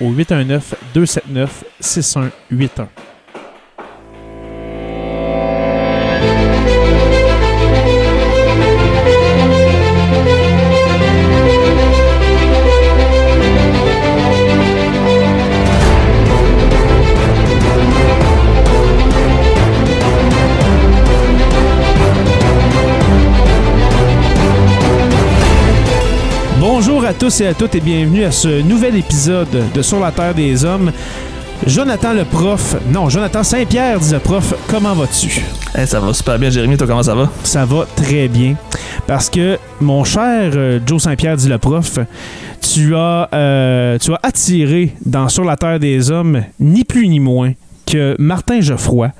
au 819 à tous et à toutes et bienvenue à ce nouvel épisode de Sur la Terre des Hommes. Jonathan le prof, non, Jonathan Saint-Pierre dit le prof, comment vas-tu? Eh, ça va super bien, Jérémy. Toi, comment ça va? Ça va très bien. Parce que, mon cher euh, Joe Saint-Pierre dit le prof, tu as, euh, tu as attiré dans Sur la Terre des Hommes ni plus ni moins Martin Geoffroy,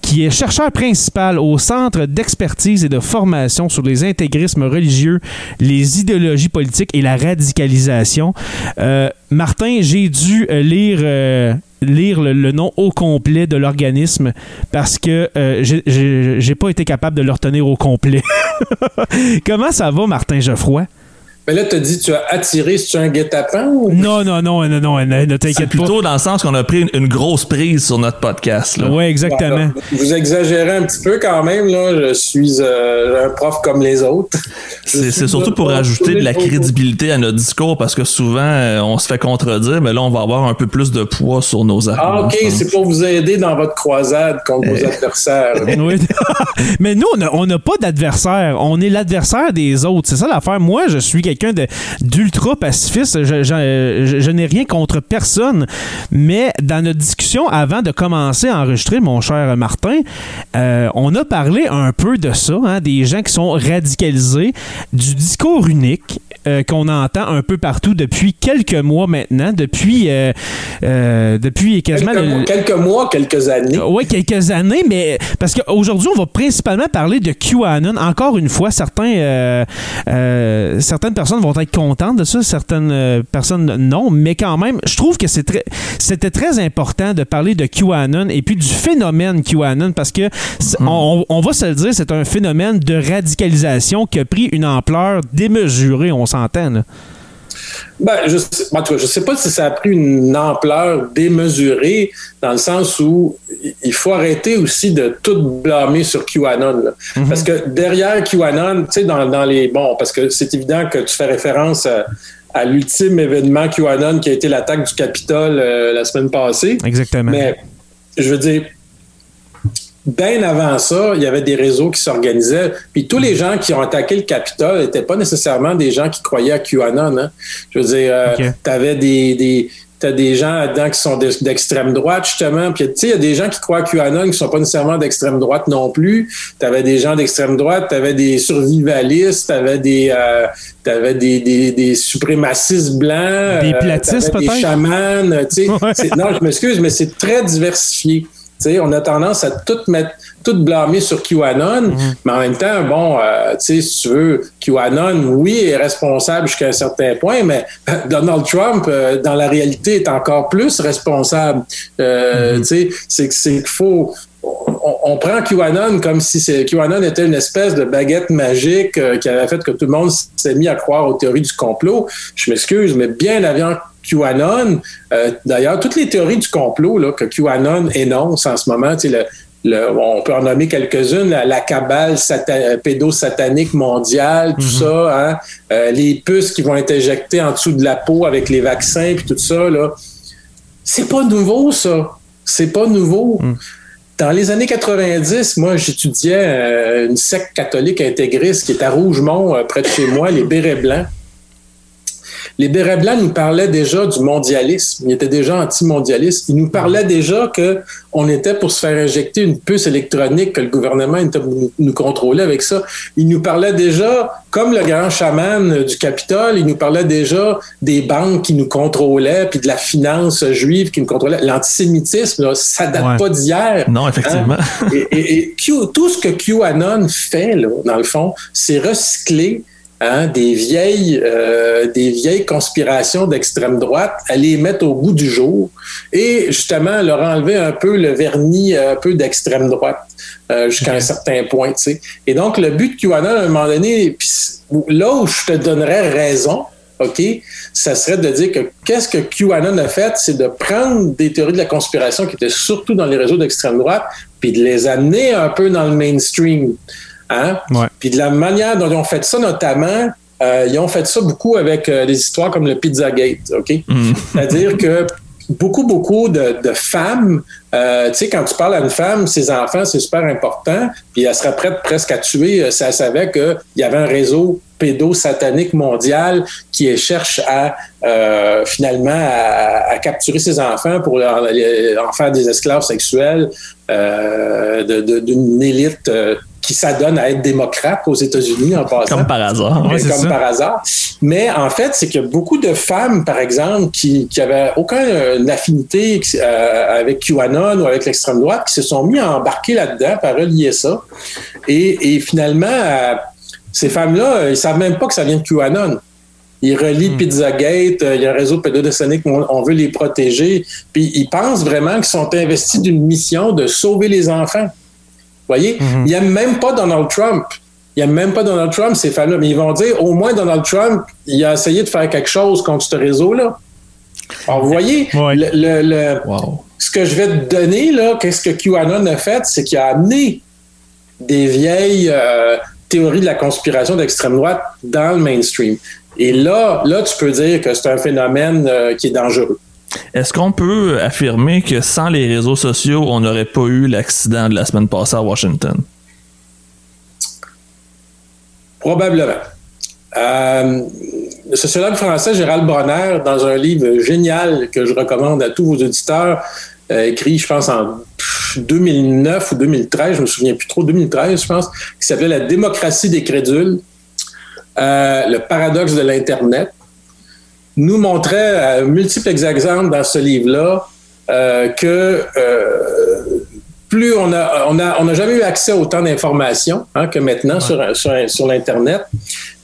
qui est chercheur principal au Centre d'expertise et de formation sur les intégrismes religieux, les idéologies politiques et la radicalisation. Euh, Martin, j'ai dû euh, lire... euh, le, nom au complet de l'organisme parce que j'ai pas été capable de le retenir au complet. Comment ça va, Martin Geoffroy? Mais là, tu dit tu as attiré, c'est un guet-apens ou? Non, non, non, non, non, ne, t'inquiète pas. plutôt dans le sens qu'on a pris une, une grosse prise sur notre podcast. Là. Oui, exactement. Vous exagérez un petit peu quand même, là. Je suis euh, un prof comme les autres. C'est c'est surtout pour ajouter de la crédibilité à notre discours parce que souvent, euh, on se fait contredire, mais là, on va avoir un peu plus de poids sur nos arguments. Ah, OK, c'est pour vous aider dans votre croisade contre vos adversaires. Oui. Mais nous, on n'a on n'a pas d'adversaire. On est l'adversaire des autres. C'est ça l'affaire. Moi, je suis quelqu'un de- d'ultra pacifiste. Je n'ai rien contre personne. Mais dans notre discussion, avant de commencer à enregistrer, mon cher Martin, euh, on a parlé un peu de ça, hein, des gens qui sont radicalisés, du discours unique euh, qu'on entend un peu partout depuis quelques mois maintenant, depuis, euh, euh, depuis quasiment... Quelques, le- quelques mois, quelques années. oui, quelques années, mais parce qu'aujourd'hui, on va principalement parler de QAnon. Encore une fois, certains, euh, euh, certaines personnes vont être contentes de ça, certaines personnes non, mais quand même, je trouve que c'est très, c'était très important de parler de QAnon et puis du phénomène QAnon parce que c'est- on, on va se le dire, c'est un phénomène de radicalisation qui a pris une ampleur démesurée, on s'entend. là. Ben, je sais, en tout cas, je sais pas si ça a pris une ampleur démesurée dans le sens où il faut arrêter aussi de tout blâmer sur QAnon. là. Parce que derrière QAnon, tu sais, dans, dans les. Bon, parce que c'est évident que tu fais référence à, à l'ultime événement QAnon qui a été l'attaque du Capitole euh, la semaine passée. Exactement. Mais je veux dire, bien avant ça, il y avait des réseaux qui s'organisaient. Puis tous les gens qui ont attaqué le Capitole n'étaient pas nécessairement des gens qui croyaient à QAnon. hein. Je veux dire, euh, Ok. tu avais des. des T'as des gens là-dedans qui sont de- d'extrême droite, justement. Puis, tu sais, il y a des gens qui croient à QAnon qui sont pas nécessairement d'extrême droite non plus. Tu avais des gens d'extrême droite, tu avais des survivalistes, tu avais des, euh, t'avais des, des, des suprémacistes blancs. Des euh, platistes, t'avais? Des chamans, tu sais. Ouais. Non, je m'excuse, mais c'est très diversifié. On a tendance à tout mettre, tout blâmer sur QAnon, Mm-hmm. mais en même temps, bon, euh, si tu veux, QAnon, oui, est responsable jusqu'à un certain point, mais Donald Trump, euh, dans la réalité, est encore plus responsable. Euh, sais, c'est qu'il faut on, on prend QAnon comme si QAnon était une espèce de baguette magique qui avait fait que tout le monde s'est mis à croire aux théories du complot. Je m'excuse, mais bien avant QAnon, euh, d'ailleurs, toutes les théories du complot là, que QAnon énonce en ce moment, le- le- on peut en nommer quelques-unes, la, la cabale sata- pédosatanique mondiale, tout ça, hein, euh, les puces qui vont être injectées en dessous de la peau avec les vaccins, puis tout ça, là. C'est pas nouveau, ça. C'est pas nouveau. Dans les années 90, moi, j'étudiais euh, une secte catholique intégriste qui est à Rougemont, euh, près de chez moi, les Bérets Blancs. Les Bérets Blancs nous parlaient déjà du mondialisme. Ils étaient déjà anti-mondialistes. Ils nous parlaient déjà que on était pour se faire injecter une puce électronique, que le gouvernement nous- contrôler avec ça. Ils nous parlaient déjà, comme le grand chaman du Capitole, ils nous parlaient déjà des banques qui nous contrôlaient, puis de la finance juive qui nous contrôlait. L'antisémitisme, ça date Ouais. pas d'hier. Non, effectivement. Et, et- et Q- tout ce que QAnon fait, là, dans le fond, c'est recycler hein, des, vieilles, euh, des vieilles conspirations d'extrême droite, à les mettre au goût du jour et justement leur enlever un peu le vernis euh, un peu d'extrême droite euh, jusqu'à un certain point. tu sais. Et donc, le but de QAnon, à un moment donné, puis c- là où je te donnerais raison, OK, ça serait de dire que qu'est-ce que QAnon a fait, c'est de prendre des théories de la conspiration qui étaient surtout dans les réseaux d'extrême droite, puis de les amener un peu dans le mainstream. Hein? Ouais. Puis de la manière dont ils ont fait ça, notamment, euh, ils ont fait ça beaucoup avec euh, des histoires comme le Pizzagate, OK? Mm. C'est-à-dire que beaucoup, beaucoup de, de femmes, euh, tu sais, quand tu parles à une femme, ses enfants, c'est super important, puis elle serait prête presque à tuer euh, si elle savait qu'il y avait un réseau pédosatanique mondial qui cherche à euh, finalement à, à capturer ses enfants pour leur- en faire des esclaves sexuels euh, d'une élite qui s'adonne à être démocrate aux États-Unis en passant. Comme par hasard. Ouais, comme ça. par hasard. Mais en fait, c'est a beaucoup de femmes, par exemple, qui, qui avaient aucune affinité euh, avec QAnon ou avec l'extrême droite, qui se sont mis à embarquer là-dedans, à relier ça. Et, et finalement, euh, ces femmes-là, euh, ils savent même pas que ça vient de QAnon. Ils relient Pizzagate, euh, il y a un réseau pédodécénique, on, on veut les protéger. Puis ils pensent vraiment qu'ils sont investis d'une mission de sauver les enfants. Vous voyez? Ils n'aiment même pas Donald Trump. Ils n'aiment même pas Donald Trump, ces femmes-là. Mais ils vont dire, au moins Donald Trump, il a essayé de faire quelque chose contre ce réseau-là. Alors, vous voyez, Ouais. le- le- le, Wow. Ce que je vais te donner, là, qu'est-ce que QAnon a fait, c'est qu'il a amené des vieilles euh, théories de la conspiration d'extrême droite dans le mainstream. Et là, là, tu peux dire que c'est un phénomène euh, qui est dangereux. Est-ce qu'on peut affirmer que sans les réseaux sociaux, on n'aurait pas eu l'accident de la semaine passée à Washington? Probablement. Euh, le sociologue français Gérald Bronner, dans un livre génial que je recommande à tous vos auditeurs, euh, écrit, je pense, en pff, 2009 ou 2013, je me souviens plus trop, 2013, je pense, qui s'appelait La démocratie des crédules, euh, le paradoxe de l'Internet, nous montrait euh, multiples exemples dans ce livre-là euh, que plus on a, on a, on n'a jamais eu accès à autant d'informations hein, que maintenant sur, sur, sur l'Internet,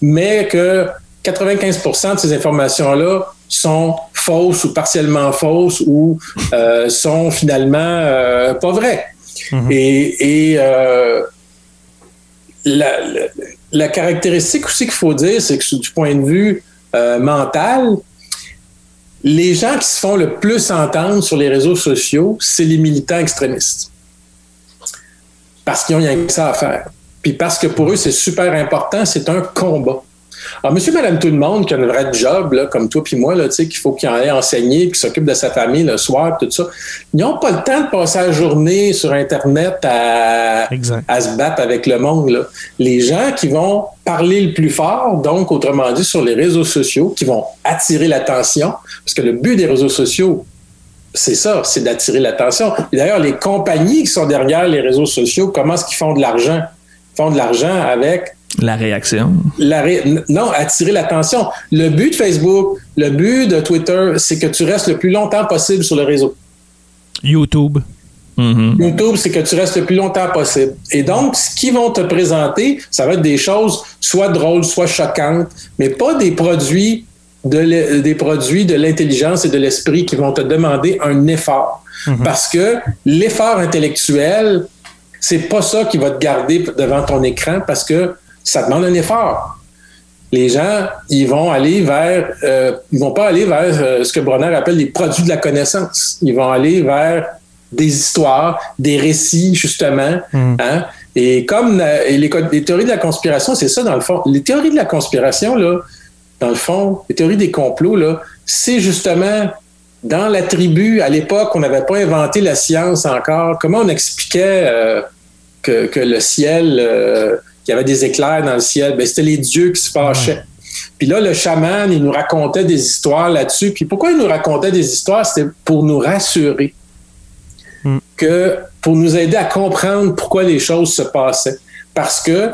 mais que 95% de ces informations-là sont fausses ou partiellement fausses ou euh, sont finalement euh, pas vraies. Et, et euh, la, la, la caractéristique aussi qu'il faut dire, c'est que du point de vue mental, les gens qui se font le plus entendre sur les réseaux sociaux, c'est les militants extrémistes. Parce qu'ils ont rien que ça à faire. Puis parce que pour eux, c'est super important, c'est un combat. Alors, monsieur, madame, tout le monde qui a un vrai job, là, comme toi puis moi, là, qu'il faut qu'il en ait enseigné, qui s'occupe de sa famille le soir, tout ça, ils n'ont pas le temps de passer la journée sur Internet à, à se battre avec le monde. Là. Les gens qui vont parler le plus fort, donc, autrement dit, sur les réseaux sociaux, qui vont attirer l'attention, parce que le but des réseaux sociaux, c'est ça, c'est d'attirer l'attention. Et d'ailleurs, les compagnies qui sont derrière les réseaux sociaux, comment est-ce qu'ils font de l'argent? Ils font de l'argent avec la réaction? La ré... Non, attirer l'attention. Le but de Facebook, le but de Twitter, c'est que tu restes le plus longtemps possible sur le réseau. YouTube. Mhm. YouTube, c'est que tu restes le plus longtemps possible. Et donc, ce qu'ils vont te présenter, ça va être des choses soit drôles, soit choquantes, mais pas des produits de l'e- des produits de l'intelligence et de l'esprit qui vont te demander un effort. Parce que l'effort intellectuel, c'est pas ça qui va te garder devant ton écran parce que ça demande un effort. Les gens, ils vont aller vers, euh, ils vont pas aller vers euh, ce que Bronner appelle les produits de la connaissance. Ils vont aller vers des histoires, des récits justement. hein. Et comme la- et les, théories de la conspiration, c'est ça dans le fond. Les théories de la conspiration là, dans le fond, les théories des complots là, c'est justement dans la tribu, à l'époque, on n'avait pas inventé la science encore. Comment on expliquait euh, que, que le ciel, euh, qu'il y avait des éclairs dans le ciel? Ben, c'était les dieux qui se fâchaient. Puis là, le chaman, il nous racontait des histoires là-dessus. Puis pourquoi il nous racontait des histoires? C'était pour nous rassurer. Que pour nous aider à comprendre pourquoi les choses se passaient. Parce que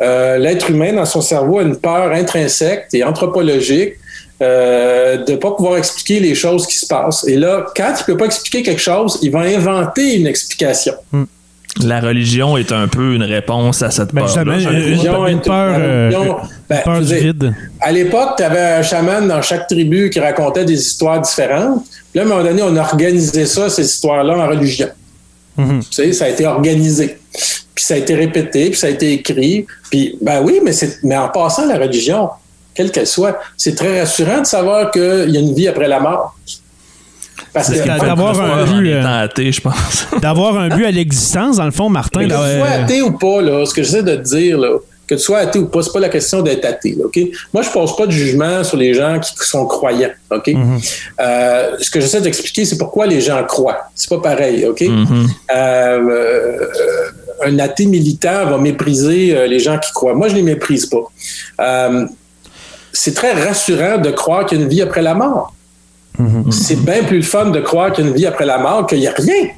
euh, l'être humain, dans son cerveau, a une peur intrinsèque et anthropologique euh, de ne pas pouvoir expliquer les choses qui se passent. Et là, quand il ne peut pas expliquer quelque chose, il va inventer une explication. La religion est un peu une réponse à cette Ben, justement, je une- peur, la euh, religion- ben, peur du vide. À l'époque, tu avais un chaman dans chaque tribu qui racontait des histoires différentes. Puis là, à un moment donné, on a organisé ça, ces histoires-là, en religion. Mhm. Tu sais, ça a été organisé. Puis ça a été répété, puis ça a été écrit. Puis, ben oui, mais, c'est, mais en passant, la religion, quelle qu'elle soit, c'est très rassurant de savoir qu'il y a une vie après la mort. Parce C'est que d'avoir un but, euh, je pense. D'avoir un but à l'existence, dans le fond, Martin. que tu sois euh, athée ou pas, là, ce que j'essaie de te dire, là, que tu sois athée ou pas, c'est pas la question d'être athée. là? Moi, je pose pas de jugement sur les gens qui sont croyants. OK? Euh, ce que j'essaie d'expliquer, c'est pourquoi les gens croient. C'est pas pareil. OK? Mhm. Euh, euh, un athée militant va mépriser euh, les gens qui croient. Moi, je les méprise pas. Euh, c'est très rassurant de croire qu'il y a une vie après la mort. C'est bien plus fun de croire qu'il y a une vie après la mort qu'il n'y a rien.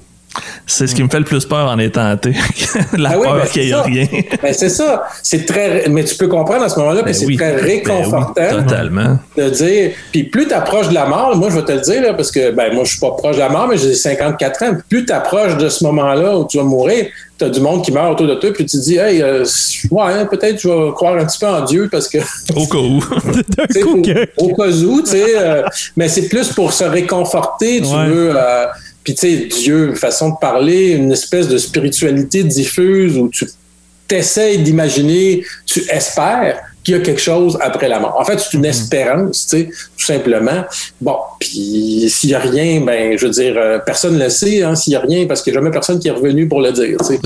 C'est ce qui me fait le plus peur en étant athée. la Ah oui, peur ben, qu'il n'y ait rien. Ben, c'est ça. C'est très, mais tu peux comprendre à ce moment-là que Ben c'est oui. très oui, réconfortant totalement. de dire. Puis plus tu approches de la mort, moi je vais te le dire, là, parce que ben, moi je suis pas proche de la mort, mais j'ai 54 ans. Plus tu approches de ce moment-là où tu vas mourir, tu as du monde qui meurt autour de toi, puis tu te dis, hey, euh, ouais, peut-être je vais croire un petit peu en Dieu parce que. Au cas où. au, au cas où, tu sais, euh, mais c'est plus pour se réconforter, tu Ouais. veux. euh, puis, tu sais, Dieu, façon de parler, une espèce de spiritualité diffuse où tu t'essayes d'imaginer, tu espères qu'il y a quelque chose après la mort. En fait, c'est une espérance, tu sais, tout simplement. Bon, puis s'il n'y a rien, ben, je veux dire, euh, personne ne le sait, hein, s'il n'y a rien, parce qu'il n'y a jamais personne qui est revenu pour le dire, tu sais.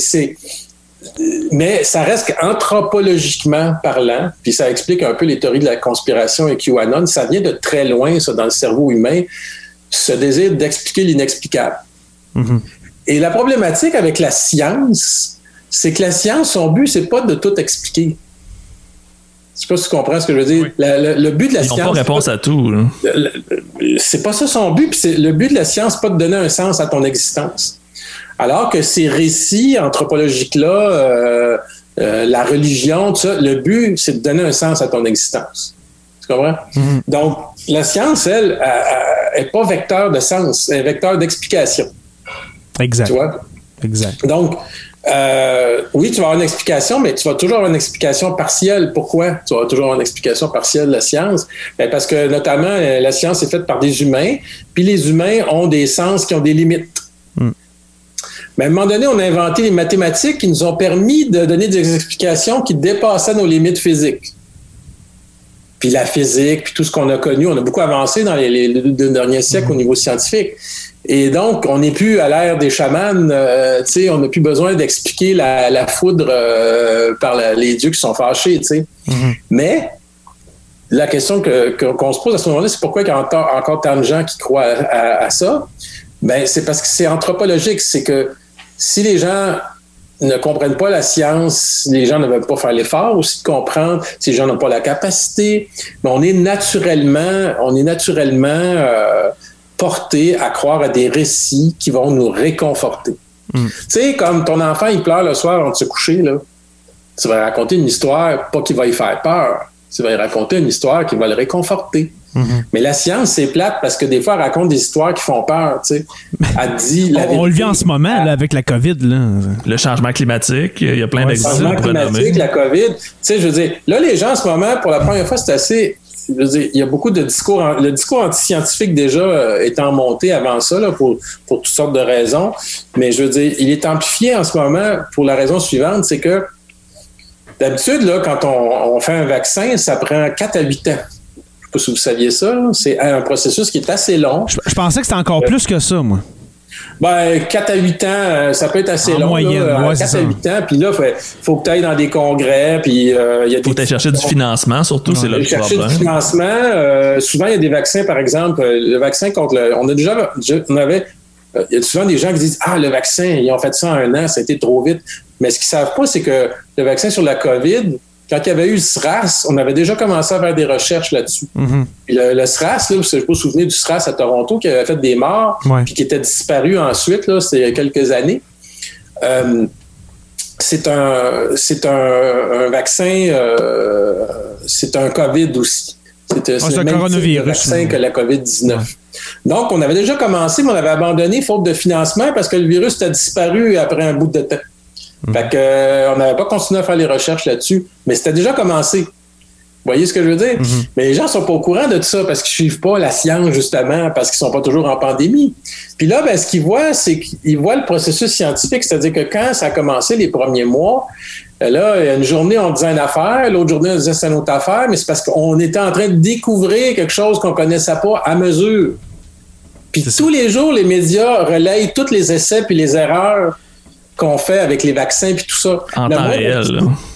C'est- mais ça reste qu'anthropologiquement parlant, puis ça explique un peu les théories de la conspiration et QAnon, ça vient de très loin, ça, dans le cerveau humain, ce désir d'expliquer l'inexplicable. Et la problématique avec la science, c'est que la science, son but, c'est pas de tout expliquer. Je sais pas si tu comprends ce que je veux dire. La- le, le but de la Ils n'ont science. pas réponse à tout. le- c'est pas ça son but. Puis le but de la science, pas de donner un sens à ton existence. Alors que ces récits anthropologiques-là, euh, euh, la religion, tout ça, le but, c'est de donner un sens à ton existence. Tu comprends? Donc, la science, elle, n'est pas vecteur de sens, est vecteur d'explication. Exact. Tu vois? Exact. Donc, euh, oui, tu vas avoir une explication, mais tu vas toujours avoir une explication partielle. Pourquoi? Tu vas toujours avoir une explication partielle de la science? Ben, parce que notamment, euh, la science est faite par des humains, puis les humains ont des sens qui ont des limites. Mais à un moment donné, on a inventé les mathématiques qui nous ont permis de donner des explications qui dépassaient nos limites physiques. Puis la physique, puis tout ce qu'on a connu, on a beaucoup avancé dans les, les deux derniers siècles au niveau scientifique. Et donc, on n'est plus à l'ère des chamans, euh, on n'a plus besoin d'expliquer la, la foudre euh, par la- les dieux qui sont fâchés, sais. Mais la question que- que- qu'on se pose à ce moment-là, c'est pourquoi il y a encore, encore tant de gens qui croient à, à- à ça? Ben, c'est parce que c'est anthropologique. C'est que si les gens ne comprennent pas la science, les gens ne veulent pas faire l'effort aussi de comprendre, si les gens n'ont pas la capacité, mais on est naturellement, on est naturellement euh, porté à croire à des récits qui vont nous réconforter. Tu sais, comme ton enfant, il pleure le soir avant de se coucher, là. Tu vas lui raconter une histoire, pas qui va lui faire peur. Tu vas lui raconter une histoire qui va le réconforter. Mais la science, c'est plate parce que des fois, elle raconte des histoires qui font peur. Tu sais. Elle dit la On, on le vit en ce moment là, avec la COVID. Là. Le changement climatique, il y a plein Ouais, Le d'exemples. changement pourrait nommer. climatique, la COVID. Tu sais, je veux dire, là, les gens, en ce moment, pour la première fois, c'est assez. je veux dire, il y a beaucoup de discours. en- Le discours anti-scientifique, déjà, euh, étant monté avant ça, là, pour, pour toutes sortes de raisons. Mais je veux dire, il est amplifié en ce moment pour la raison suivante c'est que d'habitude, là, quand on, on fait un vaccin, ça prend 4 à 8 ans. Pas si vous saviez ça. C'est un processus qui est assez long. Je, je pensais que c'était encore plus que ça, moi. Ben, 4 à 8 ans, euh, ça peut être assez En long. moyenne, là, ouais, 4 c'est à ça. 8 ans, puis là, il faut que tu ailles dans des congrès, puis euh, il y a Faut des aller chercher du financement, surtout, c'est là aller le chercher du financement. Euh, souvent, il y a des vaccins, par exemple, euh, le vaccin contre le. On a déjà. On avait. euh, Il y a souvent des gens qui disent Ah, le vaccin, ils ont fait ça en un an, ça a été trop vite. Mais ce qu'ils ne savent pas, c'est que le vaccin sur la COVID, quand il y avait eu le SRAS, on avait déjà commencé à faire des recherches là-dessus. Mhm. Le, le SRAS, là, ne vous souvenez du SRAS à Toronto qui avait fait des morts, Ouais. puis qui était disparu ensuite, là, il y a quelques années. Euh, c'est un, c'est un, un vaccin, euh, c'est un COVID aussi. C'est, Ah, c'est le un même coronavirus, vaccin que la COVID-19. Donc, on avait déjà commencé, mais on avait abandonné faute de financement parce que le virus a disparu après un bout de temps. Fait que, euh, on n'avait pas continué à faire les recherches là-dessus, mais c'était déjà commencé. Vous voyez ce que je veux dire? Mais les gens sont pas au courant de tout ça parce qu'ils suivent pas la science, justement, parce qu'ils sont pas toujours en pandémie. Puis là, ben, ce qu'ils voient, c'est qu'ils voient le processus scientifique, c'est-à-dire que quand ça a commencé les premiers mois, euh, là, une journée, on disait une affaire, l'autre journée, on disait c'est une autre affaire, mais c'est parce qu'on était en train de découvrir quelque chose qu'on connaissait pas à mesure. Puis tous les jours, les médias relayent tous les essais puis les erreurs qu'on fait avec les vaccins puis tout ça. En Le temps monde- réel,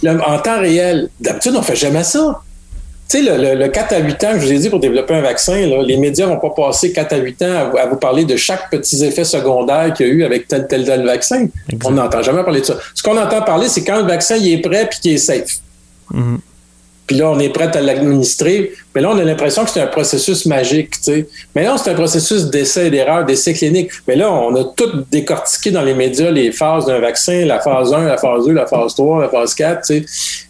le- en temps réel. D'habitude, on fait jamais ça. Tu sais, le, le- le 4 à 8 ans que je vous ai dit pour développer un vaccin, là, les médias vont pas passer 4 à 8 ans à, vous- à vous parler de chaque petit effet secondaire qu'il y a eu avec tel, tel, tel vaccin. On n'entend jamais parler de ça. Ce qu'on entend parler, c'est quand le vaccin il est prêt puis qu'il est safe. Mhm. Puis là, on est prêt à l'administrer. Mais là, on a l'impression que c'est un processus magique. Mais là, c'est un processus d'essai et d'erreur, d'essai clinique. Mais là, on a tout décortiqué dans les médias, les phases d'un vaccin, la phase 1, la phase 2, la phase 3, la phase 4. tu sais.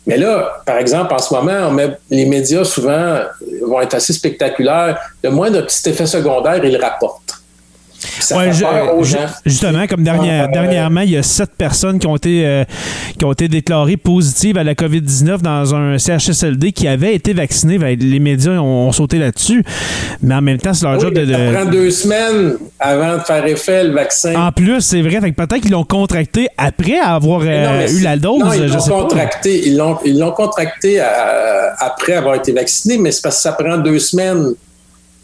Mais là, par exemple, en ce moment, on met, les médias, souvent, vont être assez spectaculaires. Le moindre petit effet secondaire, ils le rapportent. Ouais, je- justement, comme dernière- euh, dernièrement, il y a sept personnes qui ont été euh, qui ont été déclarées positives à la COVID-19 dans un CHSLD qui avaient été vaccinées. Ben, les médias ont, ont sauté là-dessus, mais en même temps, c'est leur Oui, job de. ça prend deux semaines avant de faire effet le vaccin. En plus, c'est vrai, peut-être qu'ils l'ont contracté après avoir euh, non, eu la dose. non, ils l'ont pas. contracté. Ils l'ont contracté à- après avoir été vacciné, mais c'est parce que ça prend deux semaines.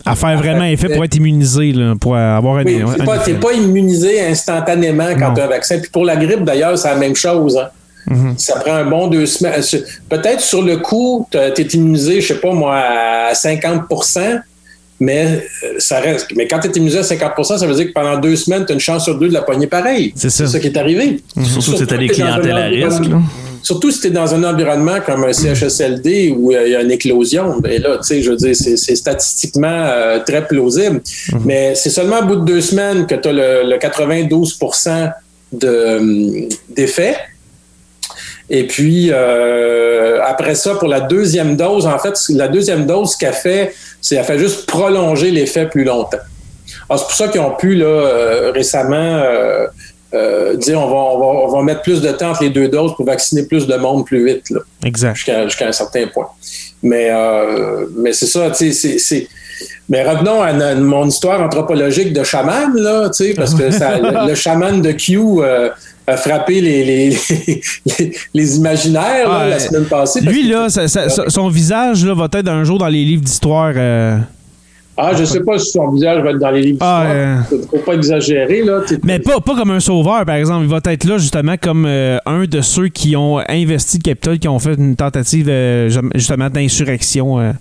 À faire vraiment effet pour être immunisé, là, pour avoir un, Oui, un t'es pas, effet. t'es pas immunisé instantanément quand tu as un vaccin. Puis pour la grippe, d'ailleurs, c'est la même chose. hein. Mhm. Ça prend un bon deux semaines. Euh, Peut-être sur le coup, tu es immunisé, je sais pas moi, à 50% mais euh, ça reste. Mais quand tu es immunisé à 50% ça veut dire que pendant deux semaines, tu as une chance sur deux de la poigner pareil. C'est ça. C'est ça qui est arrivé. Surtout des que t'es dans un clientèles à risque, là. Surtout si tu es dans un environnement comme un CHSLD où euh, il y a une éclosion, ben là, tu sais, je veux dire, c'est statistiquement euh, très plausible. Mais c'est seulement au bout de deux semaines que tu as le, le 92 de, hum, d'effet. Et puis, euh, après ça, pour la deuxième dose, en fait, la deuxième dose, ce qu'elle fait, c'est qu'elle fait juste prolonger l'effet plus longtemps. Alors, c'est pour ça qu'ils ont pu, là, euh, récemment, euh, euh, dire on va, on, va, on va mettre plus de temps entre les deux doses pour vacciner plus de monde plus vite, là, Exact. jusqu'à jusqu'à un certain point. Mais, euh, mais c'est ça, tu sais, c'est-. Mais revenons à mon histoire anthropologique de chaman, là, tu sais, parce que ça, le, le chaman de Q euh, a frappé les, les, les, les imaginaires là, la euh, semaine passée. Lui, que- là, ça- ça- ça- son visage là, va être un jour dans les livres d'histoire. Euh, Ah, je sais pas si son visage va être dans les livres Ah, d'histoire. Faut pas exagérer, là. Mais pas, pas comme un sauveur, par exemple. Il va être là justement comme euh, un de ceux qui ont investi le Capitole, qui ont fait une tentative euh, justement d'insurrection. euh.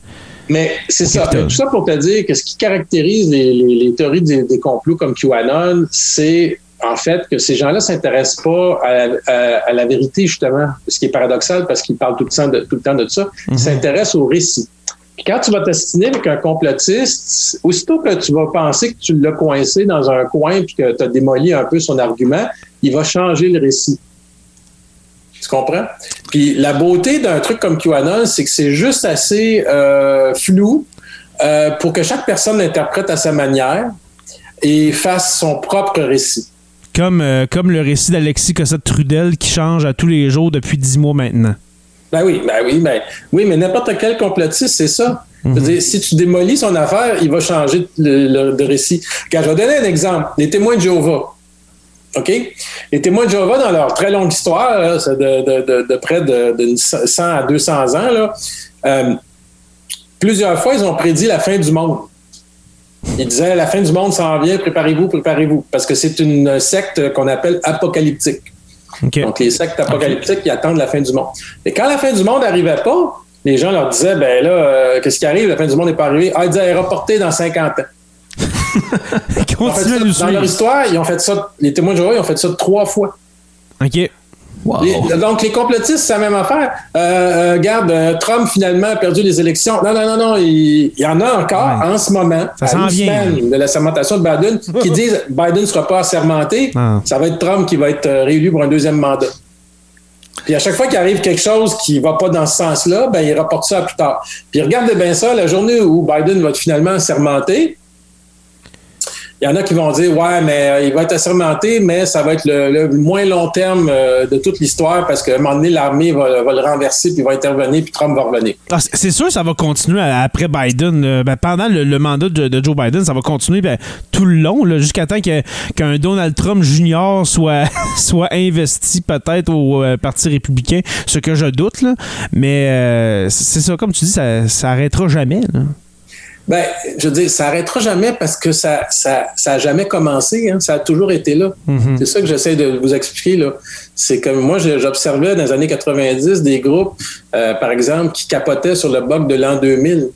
Mais c'est ça. Mais tout ça pour te dire que ce qui caractérise les, les- les théories des, des complots comme QAnon, c'est en fait que ces gens-là s'intéressent pas à, à- à la vérité, justement, ce qui est paradoxal parce qu'ils parlent tout le temps de, tout le temps de ça. Ils s'intéressent au récit. Puis quand tu vas t'astiner avec un complotiste, aussitôt que tu vas penser que tu l'as coincé dans un coin puis que tu as démoli un peu son argument, il va changer le récit. Tu comprends? Puis la beauté d'un truc comme QAnon, c'est que c'est juste assez euh, flou euh, pour que chaque personne l'interprète à sa manière et fasse son propre récit. Comme, euh, comme le récit d'Alexis Cossette-Trudel qui change à tous les jours depuis dix mois maintenant. Ben oui, ben oui, ben oui, mais n'importe quel complotiste, c'est ça. Si tu démolis son affaire, il va changer le, de récit. Car je vais donner un exemple. Les témoins de Jéhovah. OK? Les témoins de Jéhovah, dans leur très longue histoire, de, près de, de 100 à 200 ans, euh, plusieurs fois, ils ont prédit la fin du monde. Ils disaient la fin du monde s'en vient, préparez-vous, préparez-vous. Parce que c'est une secte qu'on appelle apocalyptique. Donc, les sectes apocalyptiques, ils attendent la fin du monde. Et quand la fin du monde n'arrivait pas, les gens leur disaient, ben là, euh, qu'est-ce qui arrive? La fin du monde n'est pas arrivée. Ah, ils disaient, elle est reportée dans 50 ans. Ils ont fait ça- dans leur histoire, ils ont fait ça, les témoins de Jéhovah, ils ont fait ça trois fois. OK. Wow. Les- donc, les complotistes, c'est la même affaire. Euh, euh, regarde, euh, Trump, finalement, a perdu les élections. Non, non, non, non. Il, il y en a encore Ouais. en ce moment, Ça à s'en vient. de la sermentation de Biden, qui disent Biden ne sera pas assermenté. Ah. Ça va être Trump qui va être euh, réélu pour un deuxième mandat. Puis à chaque fois qu'il arrive quelque chose qui va pas dans ce sens-là, ben il rapporte ça à plus tard. Puis regardez bien ça, la journée où Biden va être finalement assermenté, il y en a qui vont dire ouais, mais euh, il va être assermenté, mais ça va être le, moins long terme euh, de toute l'histoire parce qu'à un moment donné, l'armée va, le renverser, puis va intervenir, puis Trump va revenir. Ah, c'est- sûr, ça va continuer après Biden. là. Ben, pendant le, mandat de, Joe Biden, ça va continuer ben, tout le long, jusqu'à temps qu'un Donald Trump Jr. soit, soit investi peut-être au euh, Parti républicain, ce que je doute. Mais euh, c'est ça, comme tu dis, ça, ça arrêtera jamais. Ben, je veux dire, ça arrêtera jamais parce que ça, ça, ça a jamais commencé. Hein. Ça a toujours été là. Mhm. C'est ça que j'essaie de vous expliquer là. C'est que moi, j'observais dans les années 90 des groupes, euh, par exemple, qui capotaient sur le bug de l'an 2000.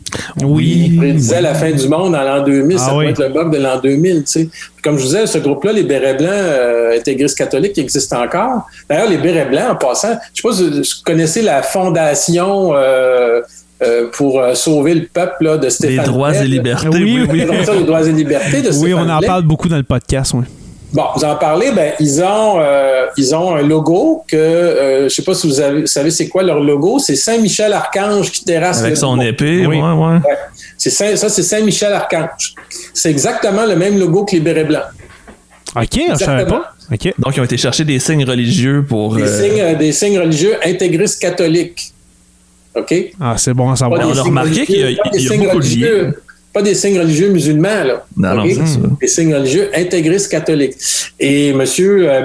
Oui. Ils prédisaient la fin du monde en l'an 2000. ça Ah peut être le bug de l'an 2000. Tu sais. Puis Comme je vous disais, ce groupe-là, les bérets blancs euh, intégristes catholiques, qui existent encore. D'ailleurs, les bérets blancs, en passant, je sais pas si vous connaissez la fondation euh, euh, pour euh, sauver le peuple là, de Les Stéphane droits Blais, et libertés. Oui, Oui, oui. Ça, les droits et libertés de Oui, Stéphane on en Blais. parle beaucoup dans le podcast. Oui. Bon, vous en parlez, ben ils ont euh, ils ont un logo que euh, je sais pas si vous avez, vous savez c'est quoi leur logo, c'est Saint Michel Archange qui terrasse Avec le son épée, Oui. ouais, ouais. Ouais. C'est Saint- ça c'est Saint Michel Archange. C'est exactement le même logo que les bérets blancs. OK, je savais pas. OK. Donc, ils ont été chercher des signes religieux pour. Des euh, signes des signes religieux intégristes catholiques. OK? Ah, c'est bon à savoir. On a remarqué qu'il y a- il y beaucoup de liens. Pas des signes religieux musulmans, là. Non, non, OK? c'est ça. Des signes religieux intégristes catholiques. Et M.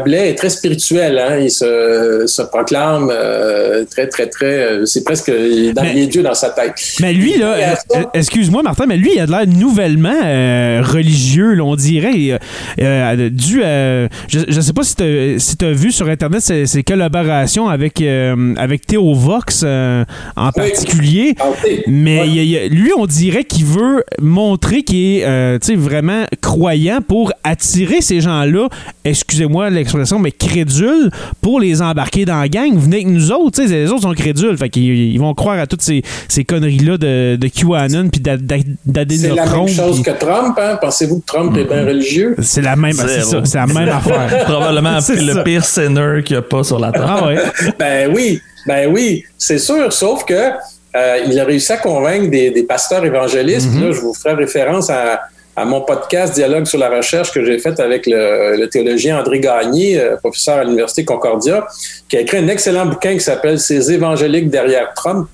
Blais est très spirituel. Hein? Il se, se proclame euh, très, très, très... euh, C'est presque... Il est dans Mais- les dieux dans sa tête. Mais lui, là, euh, euh, excuse-moi, Martin, mais lui, il a de l'air nouvellement euh, religieux, là, on dirait. euh, euh, dû à- je, je sais pas si tu as, si vu sur Internet ses, ses collaborations avec, euh, avec Théo Vox euh, en Oui. particulier. Ah, oui. Mais Ouais. il y a- il y a- lui, on dirait qu'il veut montrer qu'il est euh, vraiment croyant pour attirer ces gens-là, excusez-moi l'expression, mais crédules, pour les embarquer dans la gang. Venez avec nous autres, tu sais, les autres sont crédules. Fait qu'ils ils vont croire à toutes ces, ces conneries-là de, de QAnon puis d'ad- d'ad- C'est la même d'adénochrome. chose que Trump. Hein? Pensez-vous que Trump est bien religieux? C'est la même, c'est ça, c'est la même affaire. Probablement C'est le ça. pire sinner qu'il n'y a pas sur la terre. Ah ouais. Ben oui, ben oui, c'est sûr, sauf que euh, il a réussi à convaincre des, des pasteurs évangélistes. Mhm. Là, je vous ferai référence à, à mon podcast Dialogue sur la recherche que j'ai fait avec le, le théologien André Gagné, euh, professeur à l'Université Concordia, qui a écrit un excellent bouquin qui s'appelle Ces évangéliques derrière Trump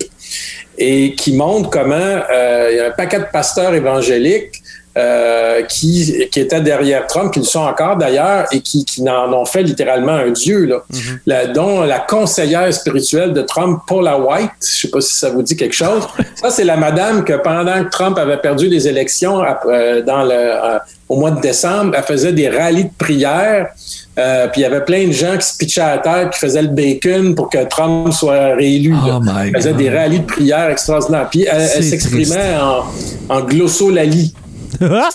et qui montre comment euh, il y a un paquet de pasteurs évangéliques euh, qui, qui étaient derrière Trump, qui le sont encore d'ailleurs, et qui, qui en ont fait littéralement un dieu, là, La- dont la conseillère spirituelle de Trump, Paula White, je sais pas si ça vous dit quelque chose, ça c'est la madame que pendant que Trump avait perdu les élections euh, dans le, euh, au mois de décembre, elle faisait des rallyes de prière. Euh, puis il y avait plein de gens qui se pitchaient à terre, qui faisaient le bacon pour que Trump soit réélu. Oh Elle faisait des rallyes de prière extraordinaires. Puis elle, s'exprimait en, en glossolalie. La,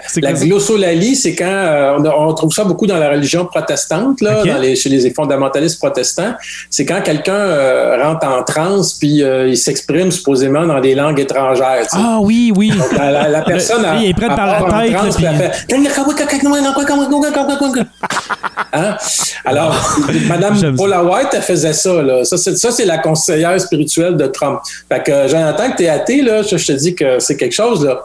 C'est la glossolalie, c'est quand euh, on, trouve ça beaucoup dans la religion protestante, là, Ok. dans les, chez les fondamentalistes protestants. C'est quand quelqu'un euh, rentre en transe puis euh, il s'exprime supposément dans des langues étrangères. tu sais. Ah oui, oui. Donc, la, la- la personne Le- a, elle par la tête, transe, là, puis elle fait- Hein? Alors, Mme Paula White, elle faisait ça. Là. Ça, c'est, ça, c'est la conseillère spirituelle de Trump. Fait que, Jonathan, que tu es athée, là, je, te dis que c'est quelque chose. Là.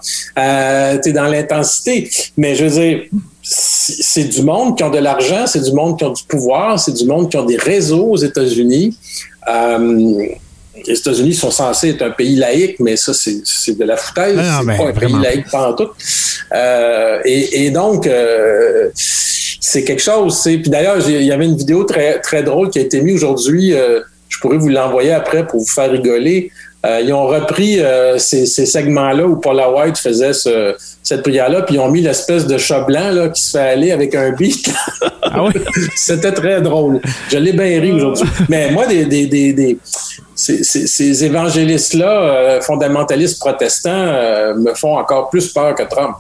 Euh, tu es dans l'intensité. Mais je veux dire, c'est du monde qui ont de l'argent, c'est du monde qui ont du pouvoir, c'est du monde qui ont des réseaux aux États-Unis. Euh, les États-Unis sont censés être un pays laïque, mais ça, c'est de la foutaise. C'est pas un pays laïque pendant tout. Euh, et, donc, euh, c'est quelque chose. Puis d'ailleurs, il y avait une vidéo très, très drôle qui a été mise aujourd'hui. Euh, je pourrais vous l'envoyer après pour vous faire rigoler. Ils ont repris ces, segments-là où Paula White faisait cette prière-là, puis ils ont mis l'espèce de chat blanc là, qui se fait aller avec un beat. ah oui? C'était très drôle. Je l'ai bien ri aujourd'hui. Mais moi, des, des, des ces, évangélistes-là, euh, fondamentalistes protestants, euh, me font encore plus peur que Trump.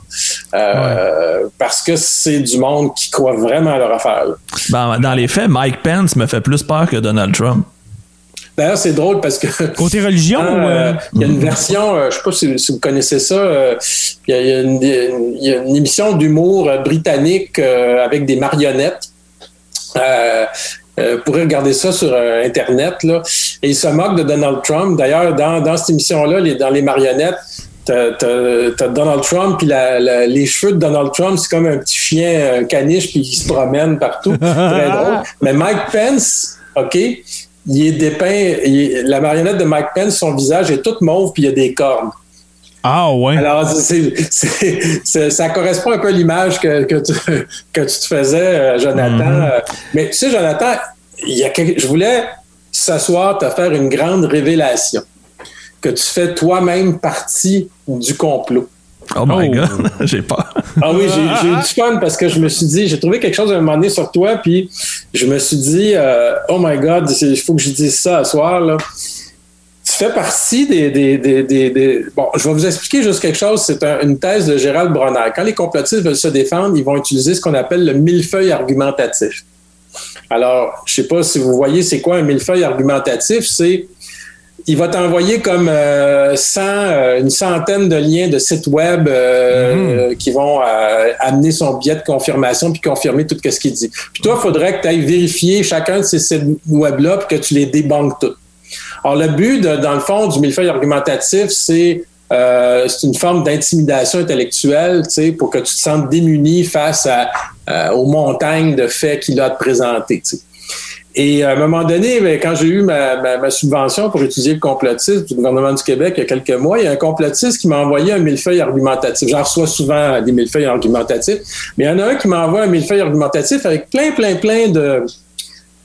Euh, parce que c'est du monde qui croit vraiment à leur affaire. Ben, dans les faits, Mike Pence me fait plus peur que Donald Trump. D'ailleurs, c'est drôle parce que. Côté religion Il y a une version, je ne sais pas si, vous connaissez ça, il y, a une émission d'humour britannique avec des marionnettes. Euh, pourrait regarder ça sur euh, Internet. Là. Et il se moque de Donald Trump. D'ailleurs, dans, dans cette émission-là, les, dans les marionnettes, t'as as, Donald Trump, puis la, les cheveux de Donald Trump, c'est comme un petit chien un caniche, puis il se promène partout. Très drôle. Mais Mike Pence, OK, il est dépeint, la marionnette de Mike Pence, son visage est tout mauve, puis il y a des cornes. Ah ouais. Alors, ça correspond un peu à l'image que, que, tu, que tu te faisais, euh, Jonathan. Mm-hmm. Mais tu sais, Jonathan, il y a je voulais s'asseoir, te faire une grande révélation. Que tu fais toi-même partie du complot. Oh my oh. God, j'ai peur. Ah oui, j'ai eu du fun parce que je me suis dit, j'ai trouvé quelque chose à un moment donné sur toi, puis je me suis dit, euh, oh my God, il faut que je dise ça à soir. Là tu fais partie des, des, Bon, je vais vous expliquer juste quelque chose. C'est une thèse de Gérald Bronner. Quand les complotistes veulent se défendre, ils vont utiliser ce qu'on appelle le millefeuille argumentatif. Alors, je sais pas si vous voyez c'est quoi un millefeuille argumentatif. C'est il va t'envoyer comme euh, euh, une centaine de liens de sites web euh, mm-hmm. qui vont amener son billet de confirmation puis confirmer tout ce qu'il dit. Puis toi, il faudrait que tu ailles vérifier chacun de ces sites web-là puis que tu les débanques tous. Alors, le but, dans le fond, du millefeuille argumentatif, c'est une forme d'intimidation intellectuelle, pour que tu te sentes démuni face à, aux montagnes de faits qu'il a à te présenter. Et à un moment donné, ben, quand j'ai eu ma, subvention pour étudier le complotisme du gouvernement du Québec il y a quelques mois, il y a un complotiste qui m'a envoyé un millefeuille argumentatif. J'en reçois souvent des millefeuilles argumentatifs, mais il y en a un qui m'envoie un millefeuille argumentatif avec plein, plein, plein de,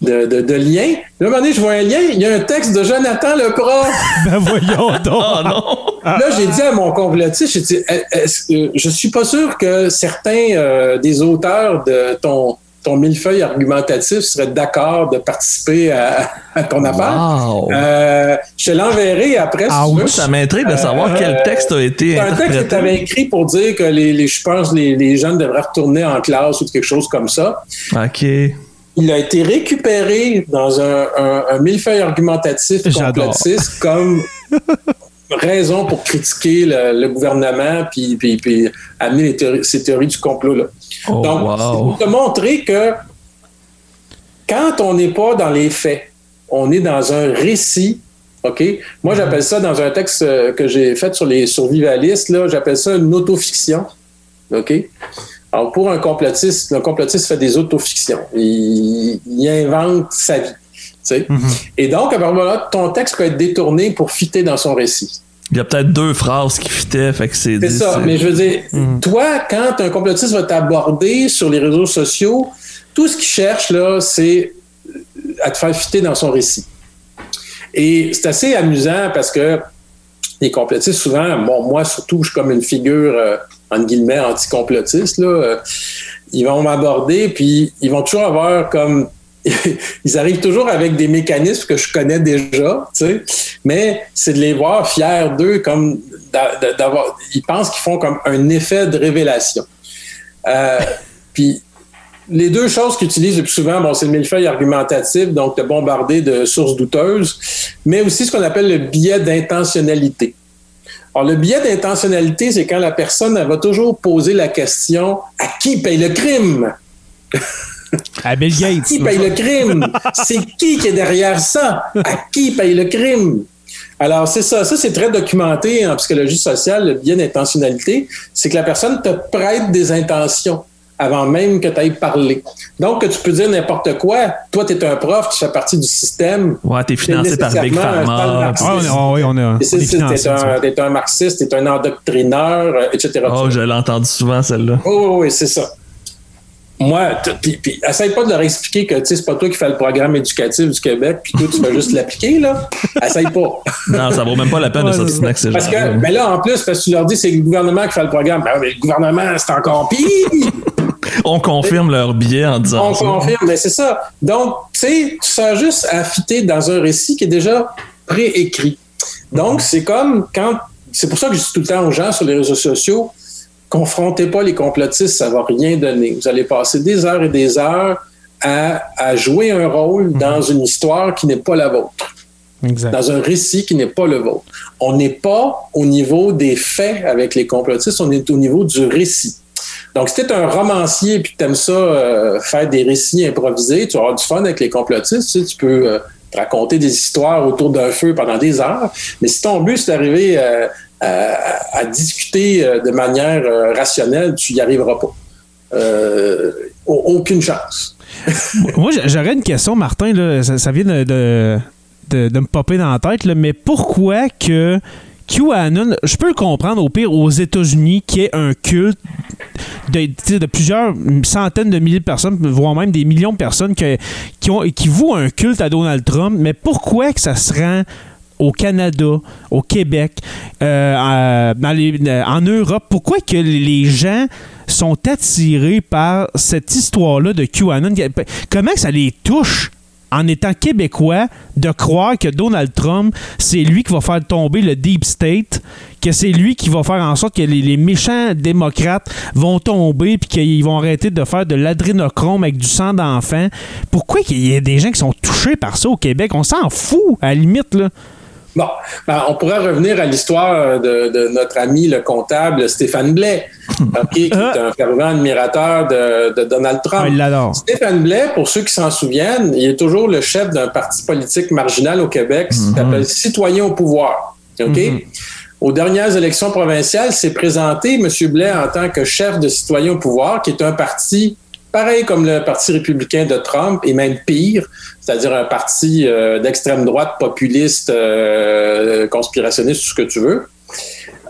de, de, de liens. Là, un moment donné, je vois un lien, il y a un texte de Jonathan le prof. ben voyons donc. oh non. Là, j'ai dit à mon complotiste, j'ai dit, est je suis pas sûr que certains euh, des auteurs de ton ton millefeuille argumentatif seraient d'accord de participer à, ton affaire. Euh, je te l'enverrai après. Ah oui, ça m'intrigue de savoir quel euh, texte a été C'est un texte que tu avais écrit pour dire que les, les je pense les, les jeunes devraient retourner en classe ou quelque chose comme ça. OK il a été récupéré dans un, un, millefeuille argumentatif complotiste comme raison pour critiquer le, gouvernement puis, puis, amener ces théories du complot-là. Oh, Donc, pour te montrer que quand on n'est pas dans les faits, on est dans un récit OK? Moi, j'appelle ça dans un texte euh, que j'ai fait sur les survivalistes, là, j'appelle ça une autofiction. OK? Alors, pour un complotiste, le complotiste fait des autofictions. Il, il invente sa vie. Mm-hmm. Et donc, à moment ton texte peut être détourné pour fitter dans son récit. Il y a peut-être deux phrases qui fitaient, fait que c'est. C'est ça, mais je veux dire, mm-hmm. toi, quand un complotiste va t'aborder sur les réseaux sociaux, tout ce qu'il cherche, là, c'est à te faire fitter dans son récit. Et c'est assez amusant parce que les complotistes, souvent, bon, moi surtout, je suis comme une figure euh, entre guillemets, anticomplotiste, là, euh, ils vont m'aborder, puis ils vont toujours avoir comme ils arrivent toujours avec des mécanismes que je connais déjà, tu sais, mais c'est de les voir fiers d'eux, comme d'avoir. Ils pensent qu'ils font comme un effet de révélation. Euh, puis les deux choses qu'ils utilisent le plus souvent, bon, c'est le millefeuille argumentatif, donc de bombarder de sources douteuses, mais aussi ce qu'on appelle le biais d'intentionnalité. Alors, le biais d'intentionnalité, c'est quand la personne elle va toujours poser la question à qui paye le crime? À Bill Gates. Qui paye le crime? C'est qui qui est derrière ça? À qui paye le crime? Alors, c'est ça. Ça, c'est très documenté en psychologie sociale, le bien intentionnalité. C'est que la personne te prête des intentions avant même que tu ailles parler. Donc, que tu peux dire n'importe quoi. Toi, tu es un prof, tu fais partie du système. Ouais, t'es financé par Big Pharma. Ah, on, oui, on a. T'es un, es un marxiste, t'es un endoctrineur, euh, etc. Oh, je l'ai entendu souvent, celle-là. Oh, oui, oui, c'est ça. Moi, puis, puis essaye pas de leur expliquer que c'est pas toi qui fais le programme éducatif du Québec, puis toi, tu vas juste l'appliquer, là. Essaye pas. non, ça vaut même pas la peine de s'obstiner avec ces Parce que, mais là, en plus, parce que tu leur dis c'est le gouvernement qui fait le programme. Ben, mais le gouvernement, c'est encore pire. On confirme leur billet en disant On ça. confirme, mais c'est ça. Donc, tu sais, tu sers juste à fitter dans un récit qui est déjà préécrit. Donc, c'est comme quand. C'est pour ça que je dis tout le temps aux gens sur les réseaux sociaux confrontez pas les complotistes, ça va rien donner. Vous allez passer des heures et des heures à, à jouer un rôle dans une histoire qui n'est pas la vôtre. Exact. Dans un récit qui n'est pas le vôtre. On n'est pas au niveau des faits avec les complotistes, on est au niveau du récit. Donc, si tu un romancier et que tu aimes ça, euh, faire des récits improvisés, tu vas avoir du fun avec les complotistes. Tu, sais, tu peux euh, raconter des histoires autour d'un feu pendant des heures. Mais si ton but, c'est d'arriver euh, à, à, discuter de manière rationnelle, tu n'y arriveras pas. aucune chance. Moi, j'aurais une question, Martin. Là, ça, vient de, de, de, me popper dans la tête. Là, mais pourquoi que QAnon, je peux le comprendre au pire aux États-Unis, qui est un culte de, plusieurs centaines de milliers de personnes, voire même des millions de personnes qui, ont, qui vouent un culte à Donald Trump, mais pourquoi que ça se rend au Canada, au Québec, euh, les, en Europe, pourquoi que les gens sont attirés par cette histoire-là de QAnon? Comment ça les touche? en étant québécois, de croire que Donald Trump, c'est lui qui va faire tomber le Deep State, que c'est lui qui va faire en sorte que les, les méchants démocrates vont tomber puis qu'ils vont arrêter de faire de l'adrénochrome avec du sang d'enfant? Pourquoi qu'il y a des gens qui sont touchés par ça au Québec? On s'en fout, à la limite, là. Bon, ben, on pourrait revenir à l'histoire de, de, notre ami le comptable Stéphane Blais, okay, qui est un fervent admirateur de, de Donald Trump. Ah, il l'adore. Stéphane Blais, pour ceux qui s'en souviennent, il est toujours le chef d'un parti politique marginal au Québec qui Mhm. s'appelle Citoyens au pouvoir. OK? Mhm. Aux dernières élections provinciales, s'est présenté M. Blais en tant que chef de Citoyens au pouvoir, qui est un parti pareil comme le Parti républicain de Trump, et même pire, c'est-à-dire un parti euh, d'extrême droite, populiste, euh, conspirationniste, tout ce que tu veux,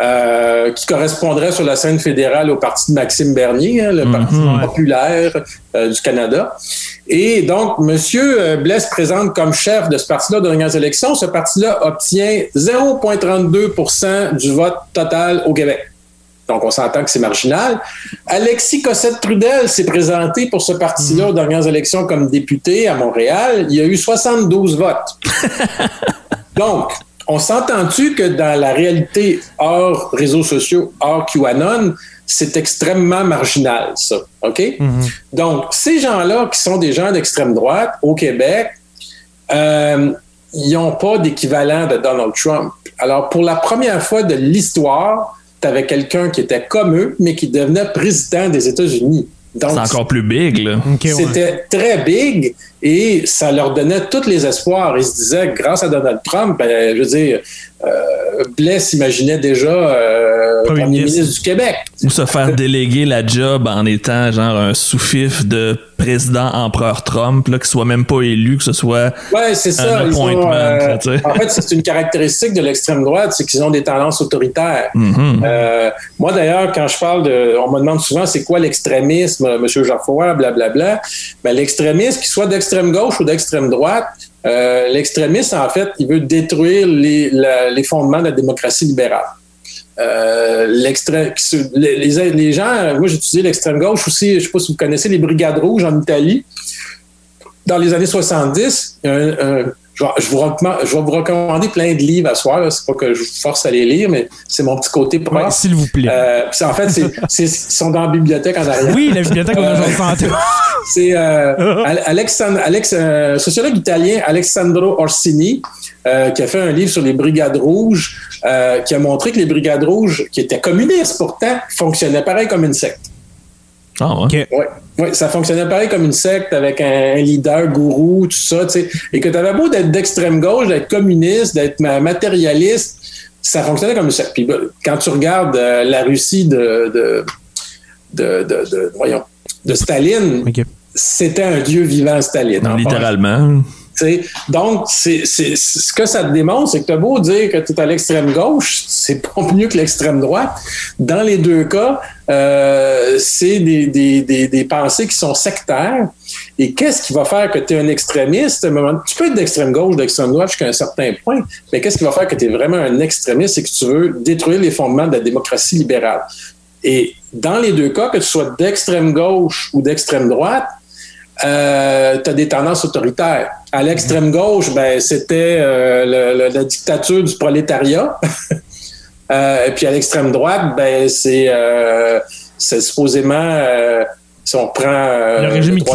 euh, qui correspondrait sur la scène fédérale au parti de Maxime Bernier, hein, le Mhm, Parti ouais. populaire du Canada. Et donc, M. Blais se présente comme chef de ce parti-là aux dernières élections. Ce parti-là obtient 0,32% du vote total au Québec. Donc, on s'entend que c'est marginal. Alexis Cossette-Trudel s'est présenté pour ce parti-là aux dernières élections comme député à Montréal. Il y a eu 72 votes. Donc, on s'entend-tu que dans la réalité hors réseaux sociaux, hors QAnon, c'est extrêmement marginal, ça. OK? Donc, ces gens-là qui sont des gens d'extrême droite au Québec, euh, ils n'ont pas d'équivalent de Donald Trump. Alors, pour la première fois de l'histoire, tu avais quelqu'un qui était comme eux, mais qui devenait président des États-Unis. Donc, C'est encore plus big, là. Ouais. c'était très big et ça leur donnait tous les espoirs. Ils se disaient, grâce à Donald Trump, ben, je veux dire, euh, Blais s'imaginait déjà euh, Premier premier, ministre. ministre. du Québec. Ou se faire déléguer la job en étant genre un sous-fif de président empereur Trump, là, qui soit même pas élu, que ce soit Ouais, c'est ça. Un ils ont, appointment, euh, là, en fait, c'est une caractéristique de l'extrême droite, c'est qu'ils ont des tendances autoritaires. Mhm. Euh, moi, d'ailleurs, quand je parle de. On me demande souvent c'est quoi l'extrémisme, euh, M. Geoffroy, blablabla. Ben, l'extrémisme, qu'il soit d'extrême gauche ou d'extrême droite, euh, l'extrémiste, en fait, il veut détruire les, les fondements de la démocratie libérale. Euh, les, les- gens, moi j'ai utilisé l'extrême gauche aussi, je ne sais pas si vous connaissez les Brigades Rouges en Italie. Dans les années 70, il y un- un- je, vais, je vous recommande- je vais vous recommander plein de livres à soir. C'est pas que je vous force à les lire, mais c'est mon petit côté prof. Ouais, S'il vous plaît. Euh, en fait, ils sont dans la bibliothèque en arrière. oui, la bibliothèque, on a euh. C'est euh, Al- Alexandre, Alex, euh, sociologue italien Alessandro Orsini euh, qui a fait un livre sur les brigades rouges, euh, qui a montré que les brigades rouges, qui étaient communistes pourtant, fonctionnaient pareil comme une secte. Ah ouais. Ok. Ouais, ouais, ça fonctionnait pareil comme une secte avec un, un leader, gourou, tout ça, tu sais. Et que tu avais beau d'être d'extrême gauche, d'être communiste, d'être ma- matérialiste, ça fonctionnait comme une secte. Puis quand tu regardes euh, la Russie de, de, de, de- de- voyons, de Staline, c'était un dieu vivant, Staline. en Littéralement. Donc, c'est, ce que ça te démontre, c'est que tu as beau dire que tu es à l'extrême gauche, c'est pas mieux que l'extrême droite. Dans les deux cas, euh, c'est des, pensées qui sont sectaires. Et qu'est-ce qui va faire que tu es un extrémiste? Tu peux être d'extrême gauche, d'extrême droite jusqu'à un certain point, mais qu'est-ce qui va faire que tu es vraiment un extrémiste? C'est que tu veux détruire les fondements de la démocratie libérale? Et dans les deux cas, que tu sois d'extrême gauche ou d'extrême droite, euh, tu as des tendances autoritaires. À l'extrême gauche, ben, c'était euh, le- le- la dictature du prolétariat. Euh, et puis à l'extrême droite, ben, c'est euh, c'est supposément, euh, si on prend euh, Le régime mettons.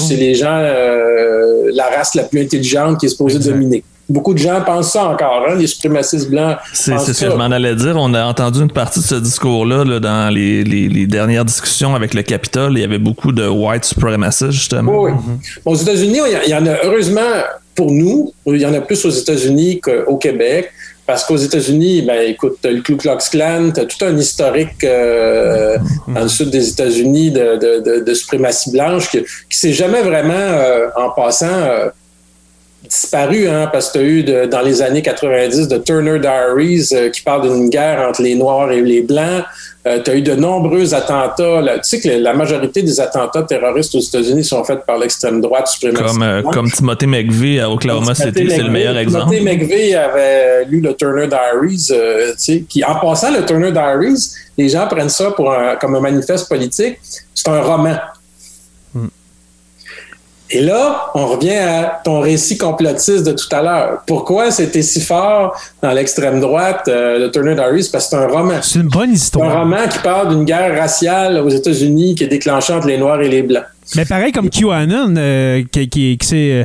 c'est les gens, euh, la race la plus intelligente qui est supposée Exact. dominer. Beaucoup de gens pensent ça encore, hein, les suprémacistes blancs. C'est ce que je m'en allais dire. On a entendu une partie de ce discours-là là, dans les, les- les dernières discussions avec le Capitole. Il y avait beaucoup de white supremacists, justement. Oui. Bon, aux États-Unis, il y en a, heureusement pour nous, il y en a plus aux États-Unis qu'au Québec. Parce qu'aux États-Unis, ben, écoute, le Ku Klux Klan, t'as tout un historique euh, dans le sud des États-Unis de, de, de, de suprématie blanche qui, qui s'est jamais vraiment, euh, en passant, euh, disparu, hein, parce que tu as eu de- dans les années 90 de Turner Diaries euh, qui parle d'une guerre entre les Noirs et les Blancs. tu as eu de nombreux attentats. là. Tu sais que la majorité des attentats terroristes aux États-Unis sont faits par l'extrême droite suprémaciste. Comme, euh, comme Timothy McVeigh à Oklahoma City, c'est le meilleur exemple. Timothy McVeigh avait lu le Turner Diaries, euh, tu sais, qui, en passant le Turner Diaries, les gens prennent ça pour un- comme un manifeste politique. C'est un roman. Et là, on revient à ton récit complotiste de tout à l'heure. Pourquoi c'était si fort dans l'extrême droite, euh, le Turner Diaries? Parce que c'est un roman. C'est une bonne C'est un histoire. roman qui parle d'une guerre raciale aux États-Unis qui est déclenchée entre les Noirs et les Blancs. Mais pareil comme QAnon euh, qui, qui, qui s'est euh,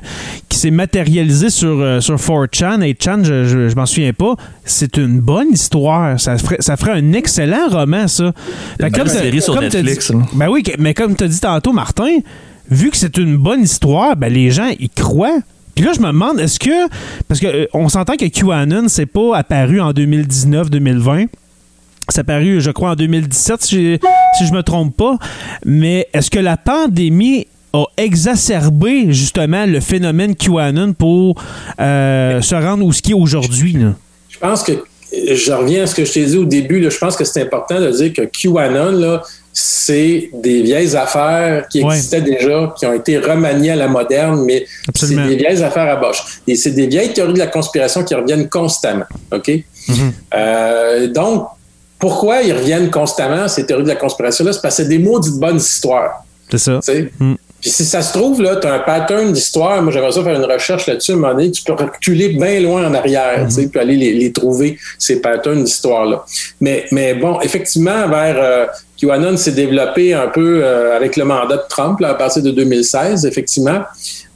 qui s'est matérialisé sur, euh, sur 4chan, 8chan, je, je, je m'en souviens pas. C'est une bonne histoire. Ça ferait, ça ferait un excellent roman, ça. Fait Netflix, dit- là. ben oui, mais comme tu as dit tantôt, Martin, vu que c'est une bonne histoire, ben les gens y croient. Puis là, je me demande, est-ce que. Parce qu'on s'entend que QAnon, c'est pas apparu en 2019-2020. C'est apparu, je crois, en 2017, si, si je me trompe pas. Mais est-ce que la pandémie a exacerbé justement le phénomène QAnon pour euh, se rendre où ce qui est aujourd'hui? Je pense que je reviens à ce que je t'ai dit au début. je pense que c'est important de dire que QAnon, là, c'est des vieilles affaires qui Ouais. existaient déjà, qui ont été remaniées à la moderne, mais c'est des vieilles affaires à boche. Et c'est des vieilles théories de la conspiration qui reviennent constamment. OK? Euh, donc, pourquoi ils reviennent constamment, ces théories de la conspiration-là? C'est parce que c'est des maudites bonnes histoires. C'est ça. Mm. Puis si ça se trouve, là, tu as un pattern d'histoire. Moi, j'aimerais ça faire une recherche là-dessus. À un moment donné, tu peux reculer bien loin en arrière, tu sais, puis aller les, les trouver, ces patterns d'histoire-là. Mais, mais bon, effectivement, vers euh, QAnon s'est développé un peu euh, avec le mandat de Trump, là, à partir de 2016, effectivement.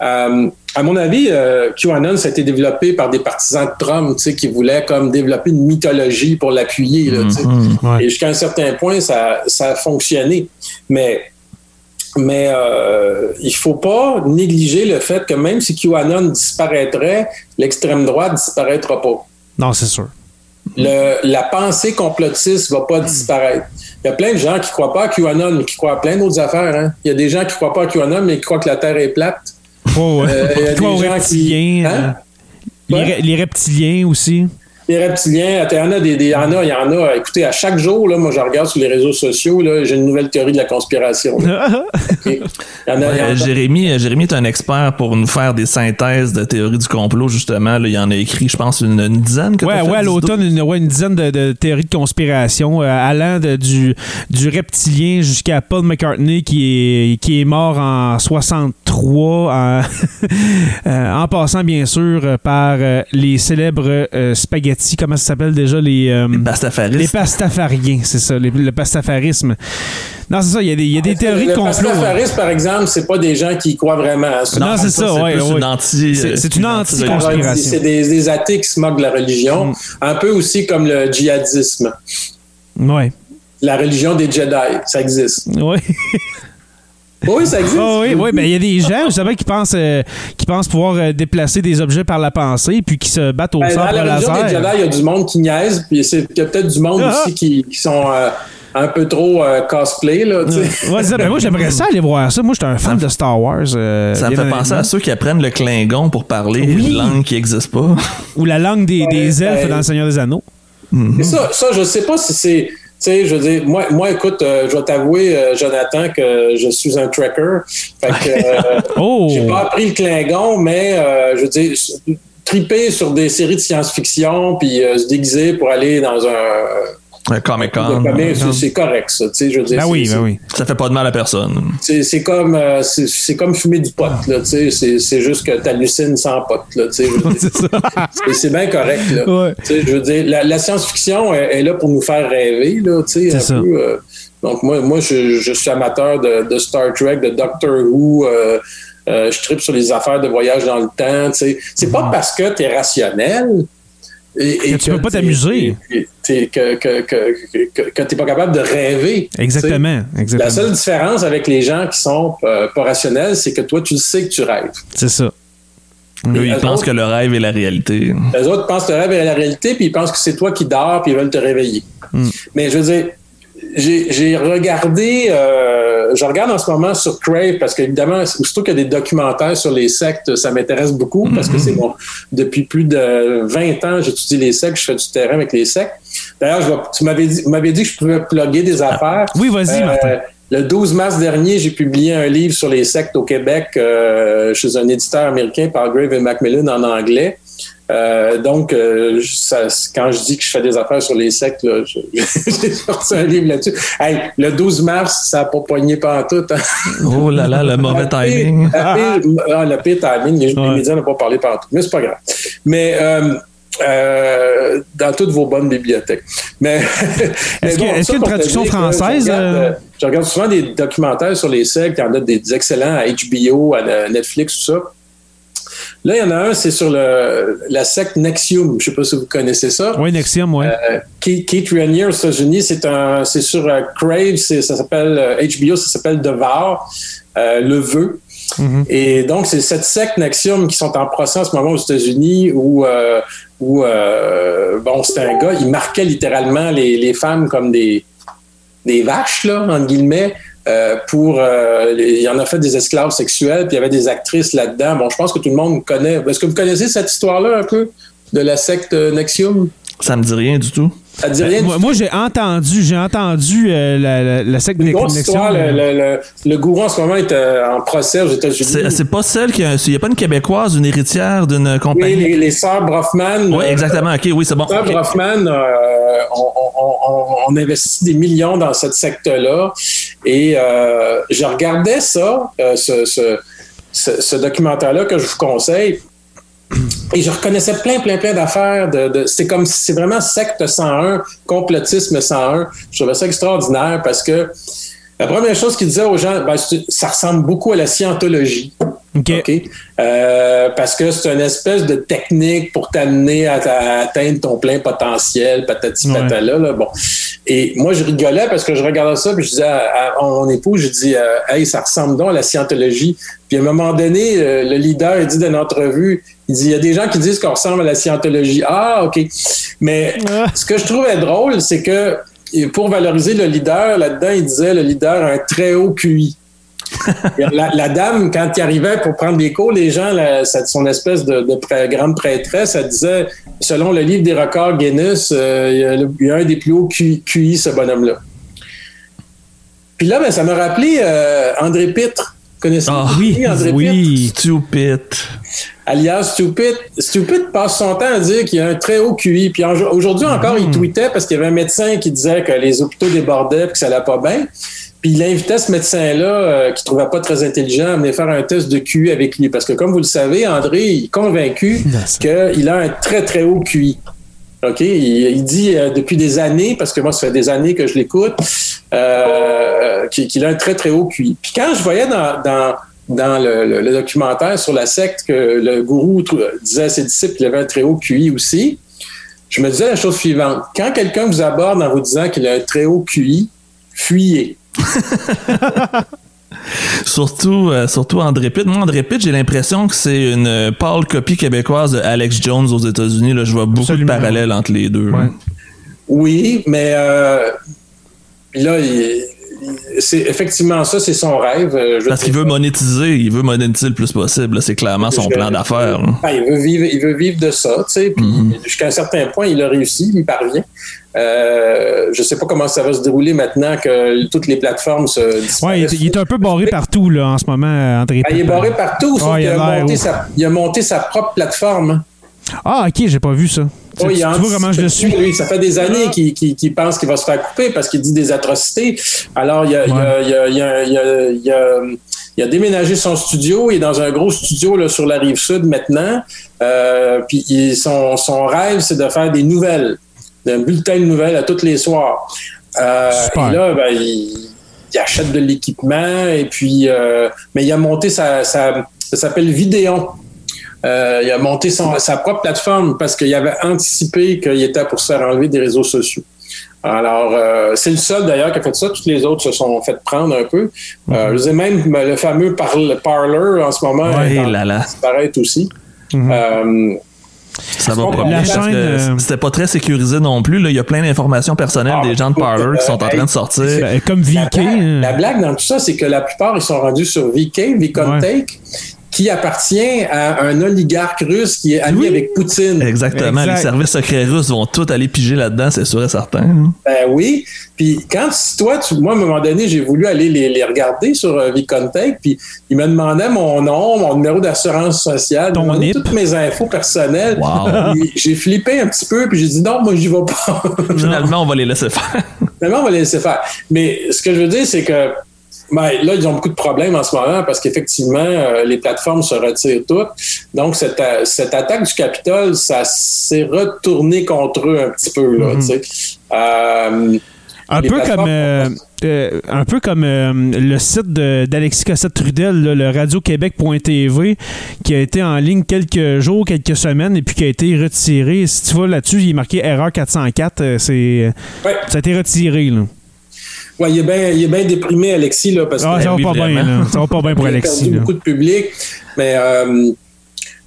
Euh, à mon avis, euh, QAnon, ça a été développé par des partisans de Trump, qui voulaient comme développer une mythologie pour l'appuyer, là, sais. Ouais. Et jusqu'à un certain point, ça, ça a fonctionné. Mais, mais euh, il faut pas négliger le fait que même si QAnon disparaîtrait, l'extrême droite disparaîtra pas. Non, c'est sûr. Le, la pensée complotiste va pas disparaître. Il y a plein de gens qui croient pas à QAnon, mais qui croient à plein d'autres affaires. hein. Il y a des gens qui croient pas à QAnon, mais qui croient que la Terre est plate. Ouais. Euh, il y a des gens qui- Hein? euh, les, Ouais. re- les reptiliens aussi. Les reptiliens, il y en a des, des- il y en a, il y en a. Écoutez, à chaque jour, là, moi, je regarde sur les réseaux sociaux, là, j'ai une nouvelle théorie de la conspiration. là. OK? Il y en a- il y en Euh, a- Jérémy, euh, Jérémy est un expert pour nous faire des synthèses de théories du complot, justement. Là, il en a écrit, je pense, une, une dizaine. Que Ouais, ouais, à l'automne, une, ouais, une dizaine de, de théories de conspiration, euh, allant de- du, du reptilien jusqu'à Paul McCartney qui est, qui est mort en 63, en, en passant bien sûr par les célèbres euh, spaghettis, comment ça s'appelle déjà les, euh, Pastafaristes. les pastafariens, c'est ça, les- le pastafarisme. Non, c'est ça, il y a des, il y a des théories de le complot. hein. pastafarisme, par exemple, c'est pas des gens qui y croient vraiment à ça. Non, c'est ça, ouais, plus ouais. une anti. C'est- une anti-religion. anti-conspiration. C'est des, des athées qui se moquent de la religion, Mm. un peu aussi comme le djihadisme. Ouais. la religion des Jedi. Ça existe. Oui. Oui, ça existe. Ah oui, oui, ben il y a des gens, justement, qui pensent, euh, qui pensent pouvoir euh, déplacer des objets par la pensée, puis qui se battent au Ben, sabre dans la religion des laser. Jedi, il y a du monde qui niaise, puis c'est- il y a peut-être du monde Ah. aussi qui, qui sont euh, un peu trop euh, cosplay. Là. Ouais, ça. Ben, moi, j'aimerais ça aller voir ça. Moi, j'étais un fan de Star Wars. euh, Ça me fait penser à ceux qui apprennent le Klingon pour parler Oui. une langue qui n'existe pas. Ou la langue des, elfes ben- dans Le Seigneur des Anneaux. Et ça, ça, je sais pas si c'est. Tu sais, je veux dire, moi, moi écoute, euh, je vais t'avouer, euh, Jonathan, que je suis un tracker. Fait que, euh, Oh! j'ai pas appris le Klingon, mais je veux dire, triper sur des séries de science-fiction, puis se déguiser pour aller dans un. Un Comic Con. c'est- correct, ça. Tu sais, je veux dire, Ben oui, ben oui. Ça fait pas de mal à personne. C'est comme, euh, c'est comme fumer du pot, là, tu sais. C'est juste que t'hallucines sans pot, là, tu sais. je veux dire. C'est ça. Et c'est bien correct. Là. Ouais. Tu sais, Je veux dire, la, la science-fiction est, est là pour nous faire rêver. Là, tu sais, C'est un ça. peu, euh, donc, moi, moi je, je suis amateur de, de Star Trek, de Doctor Who. euh, euh, je tripe sur les affaires de voyage dans le temps. tu sais. C'est pas parce que tu es rationnel. Et, et Que tu peux pas t'amuser. Que, que, que, que, que t'es pas capable de rêver. tu sais. Exactement. La Exactement. seule différence avec les gens qui sont euh, pas rationnels, c'est que toi, tu le sais que tu rêves. C'est ça. Eux, ils pensent que le rêve est la réalité. Les autres pensent que le rêve est la réalité, puis ils pensent que c'est toi qui dors, puis ils veulent te réveiller. Hmm. Mais je veux dire, j'ai regardé, euh, je regarde en ce moment sur Crave, parce qu'évidemment, aussitôt qu'il y a des documentaires sur les sectes, ça m'intéresse beaucoup, parce que c'est bon. Depuis plus de 20 ans, j'étudie les sectes, je fais du terrain avec les sectes. D'ailleurs, je vais- tu m'avais dit, dit que je pouvais plugger des affaires. Oui, vas-y, Euh, Martin. Le 12 mars dernier, j'ai publié un livre sur les sectes au Québec euh, chez un éditeur américain par Grave et Macmillan en anglais. Euh, donc, euh, ça- quand je dis que je fais des affaires sur les sectes, j'ai sorti un livre là-dessus. Hey, le 12 mars, ça n'a pas poigné pas en tout. hein. Oh là là, le mauvais timing. la pire- ah, le pire timing, les, médias n'ont pas parlé partout. Mais c'est pas grave. Mais euh, euh, dans toutes vos bonnes bibliothèques. Mais, Est-ce qu'il y a une traduction française, Je regarde, euh? euh, je regarde souvent des documentaires sur les sectes. Il y en a des excellents à HBO, à Netflix, tout ça. Là, il y en a un, c'est sur le, la secte Nexium. Je ne sais pas si vous connaissez ça. Oui, Nexium, oui. Euh, Keith, aux États-Unis, c'est un, c'est sur euh, Crave, c'est- ça s'appelle euh, HBO, ça s'appelle Devoir, euh, le vœu. Mhm. Et donc, c'est cette secte Nexium qui sont en procès en ce moment aux États-Unis où, euh, où euh, bon, c'est un gars, il marquait littéralement les, les femmes comme des, des vaches, là, entre guillemets. Euh, pour euh, il en a fait des esclaves sexuels, puis il y avait des actrices là-dedans. Bon, je pense que tout le monde connaît. Est-ce que vous connaissez cette histoire-là un peu de la secte euh, Nexium? Ça me dit rien du tout. Ça dit rien? Euh, Moi, moi, j'ai entendu, j'ai entendu euh, la, la, la secte Une grosse Nexium. histoire. Le, le, le, le gourou en ce moment est euh, en procès aux États-Unis. C'est pas celle qui a. Il n'y a pas une Québécoise, une héritière d'une Oui, compagnie? les, les sœurs Brofman. Oui, exactement. OK, oui, c'est bon. Les sœurs OK. Brofman, on, on, on, on investit des millions dans cette secte-là. Et euh, je regardais ça, euh, ce, ce, ce, documentaire-là que je vous conseille. Et je reconnaissais plein, plein, plein d'affaires. De, de- c'est comme c'est vraiment secte 101, complotisme 101. Je trouvais ça extraordinaire parce que la première chose qu'il disait aux gens, ben, ça ressemble beaucoup à la scientologie. OK. OK? Euh, parce que c'est une espèce de technique pour t'amener à, à atteindre ton plein potentiel, patati Ouais. patala. Là, bon. Et moi, je rigolais parce que je regardais ça, puis je disais à, à mon époux, je dis, euh, hey, ça ressemble donc à la scientologie. Puis à un moment donné, euh, le leader, il dit dans une entrevue, il dit, il y a des gens qui disent qu'on ressemble à la scientologie. Ah, OK. Mais Ah. ce que je trouvais drôle, c'est que pour valoriser le leader, là-dedans, il disait le leader a un très haut QI. la, la dame, quand il arrivait pour prendre des cours, les gens, la- son espèce de, grande prêtresse, elle disait, selon le livre des records Guinness, euh, il, y a le- il y a un des plus hauts QI, QI, ce bonhomme-là. Puis là, ben, ça m'a rappelé euh, André Pitre. Connaissez-vous Ah, Oui, André Pitre? oui. Stupid. alias Stupid. Stupid passe son temps à dire qu'il a un très haut QI. Puis aujourd'hui encore, il tweetait parce qu'il y avait un médecin qui disait que les hôpitaux débordaient et que ça allait pas bien. Puis il invitait ce médecin-là, euh, qui trouvait pas très intelligent, à venir faire un test de QI avec lui. Parce que comme vous le savez, André est convaincu qu'il a un très, très haut QI. OK? Il, il dit euh, depuis des années, parce que moi, ça fait des années que je l'écoute, euh, qu'il a un très, très haut QI. Puis quand je voyais dans, dans, dans le, le- le documentaire sur la secte que le gourou disait à ses disciples qu'il avait un très haut QI aussi, je me disais la chose suivante. Quand quelqu'un vous aborde en vous disant qu'il a un très haut QI, fuyez. Surtout, euh, surtout André Pitt. Moi, André Pitt, j'ai l'impression que c'est une euh, pâle copie québécoise de Alex Jones aux États-Unis. Là, je vois beaucoup Absolument. de parallèles entre les deux. Ouais. Oui, mais euh, là, il- il- c'est effectivement ça, c'est son rêve. Je Parce qu'il veut monétiser, il veut monétiser le plus possible. C'est clairement son Je- plan d'affaires. Ah, il veut vivre, il veut vivre de ça, tu sais. Puis Mhm. jusqu'à un certain point, il a réussi, il y parvient. Euh, je sais pas comment ça va se dérouler maintenant que toutes les plateformes se Ouais, il, est- il est un peu barré partout là, en ce moment, André. Ah, il est barré partout, sauf Ah, il a monté sa, il a monté sa propre plateforme. hein. Ah, ok, j'ai pas vu ça. Tu, Oui, tu vois comment je le suis? Lui, ça fait des années qu'il qu'il- pense qu'il va se faire couper parce qu'il dit des atrocités. Alors, il a, déménagé son studio. Il est dans un gros studio là, sur la rive sud maintenant. Euh, puis son rêve, c'est de faire des nouvelles, un bulletin de nouvelles à tous les soirs. Euh, et là, ben, il, il achète de l'équipement et puis, euh, mais il a monté sa, sa- ça s'appelle Vidéon. Euh, il a monté son- sa propre plateforme parce qu'il avait anticipé qu'il était pour se faire enlever des réseaux sociaux. Alors, euh, c'est le seul d'ailleurs qui a fait ça. Toutes les autres se sont fait prendre un peu. Euh, je sais même le fameux parle- parler en ce moment Ouais, là, là. disparaître aussi. Mhm. Ça va pas La bien euh, C'était pas très sécurisé non plus. là. Il y a plein d'informations personnelles Ah, des gens de Parler qui sont en train de hey, sortir. Ben, comme la, VK. blague, hein. la blague dans tout ça, c'est que la plupart, ils sont rendus sur VK, VConTake, qui appartient à un oligarque russe qui est ami Oui. avec Poutine. Exactement. Exact. Les services secrets russes vont tous aller piger là-dedans, c'est sûr et certain. hein. Ben oui. Puis quand toi, tu- moi, à un moment donné, j'ai voulu aller les, les regarder sur euh, VContact, puis ils me demandaient mon nom, mon numéro d'assurance sociale, Ton ils toutes mes infos personnelles. Wow. J'ai flippé un petit peu, puis j'ai dit non, moi, j'y vais pas. Finalement, on va les laisser faire. Finalement, on va les laisser faire. Mais ce que je veux dire, c'est que ben, là, ils ont beaucoup de problèmes en ce moment parce qu'effectivement, euh, les plateformes se retirent toutes. Donc, cette, a- cette attaque du Capitole, ça s'est retourné contre eux un petit peu. Là, Mhm. Euh, Un peu, comme, euh, euh, un peu comme euh, le site d'Alexis Cossette-Trudel, le radioquebec.tv, qui a été en ligne quelques jours, quelques semaines, et puis qui a été retiré. Si tu vois là-dessus, il est marqué erreur 404. euh, c'est, ouais. ça a été retiré. Là. Ouais, il est bien il est bien déprimé, Alexis, là, parce Ah, que ça va pas bien. là. Ça va pas bien pour il a Alexis. perdu là. beaucoup de public. Mais euh,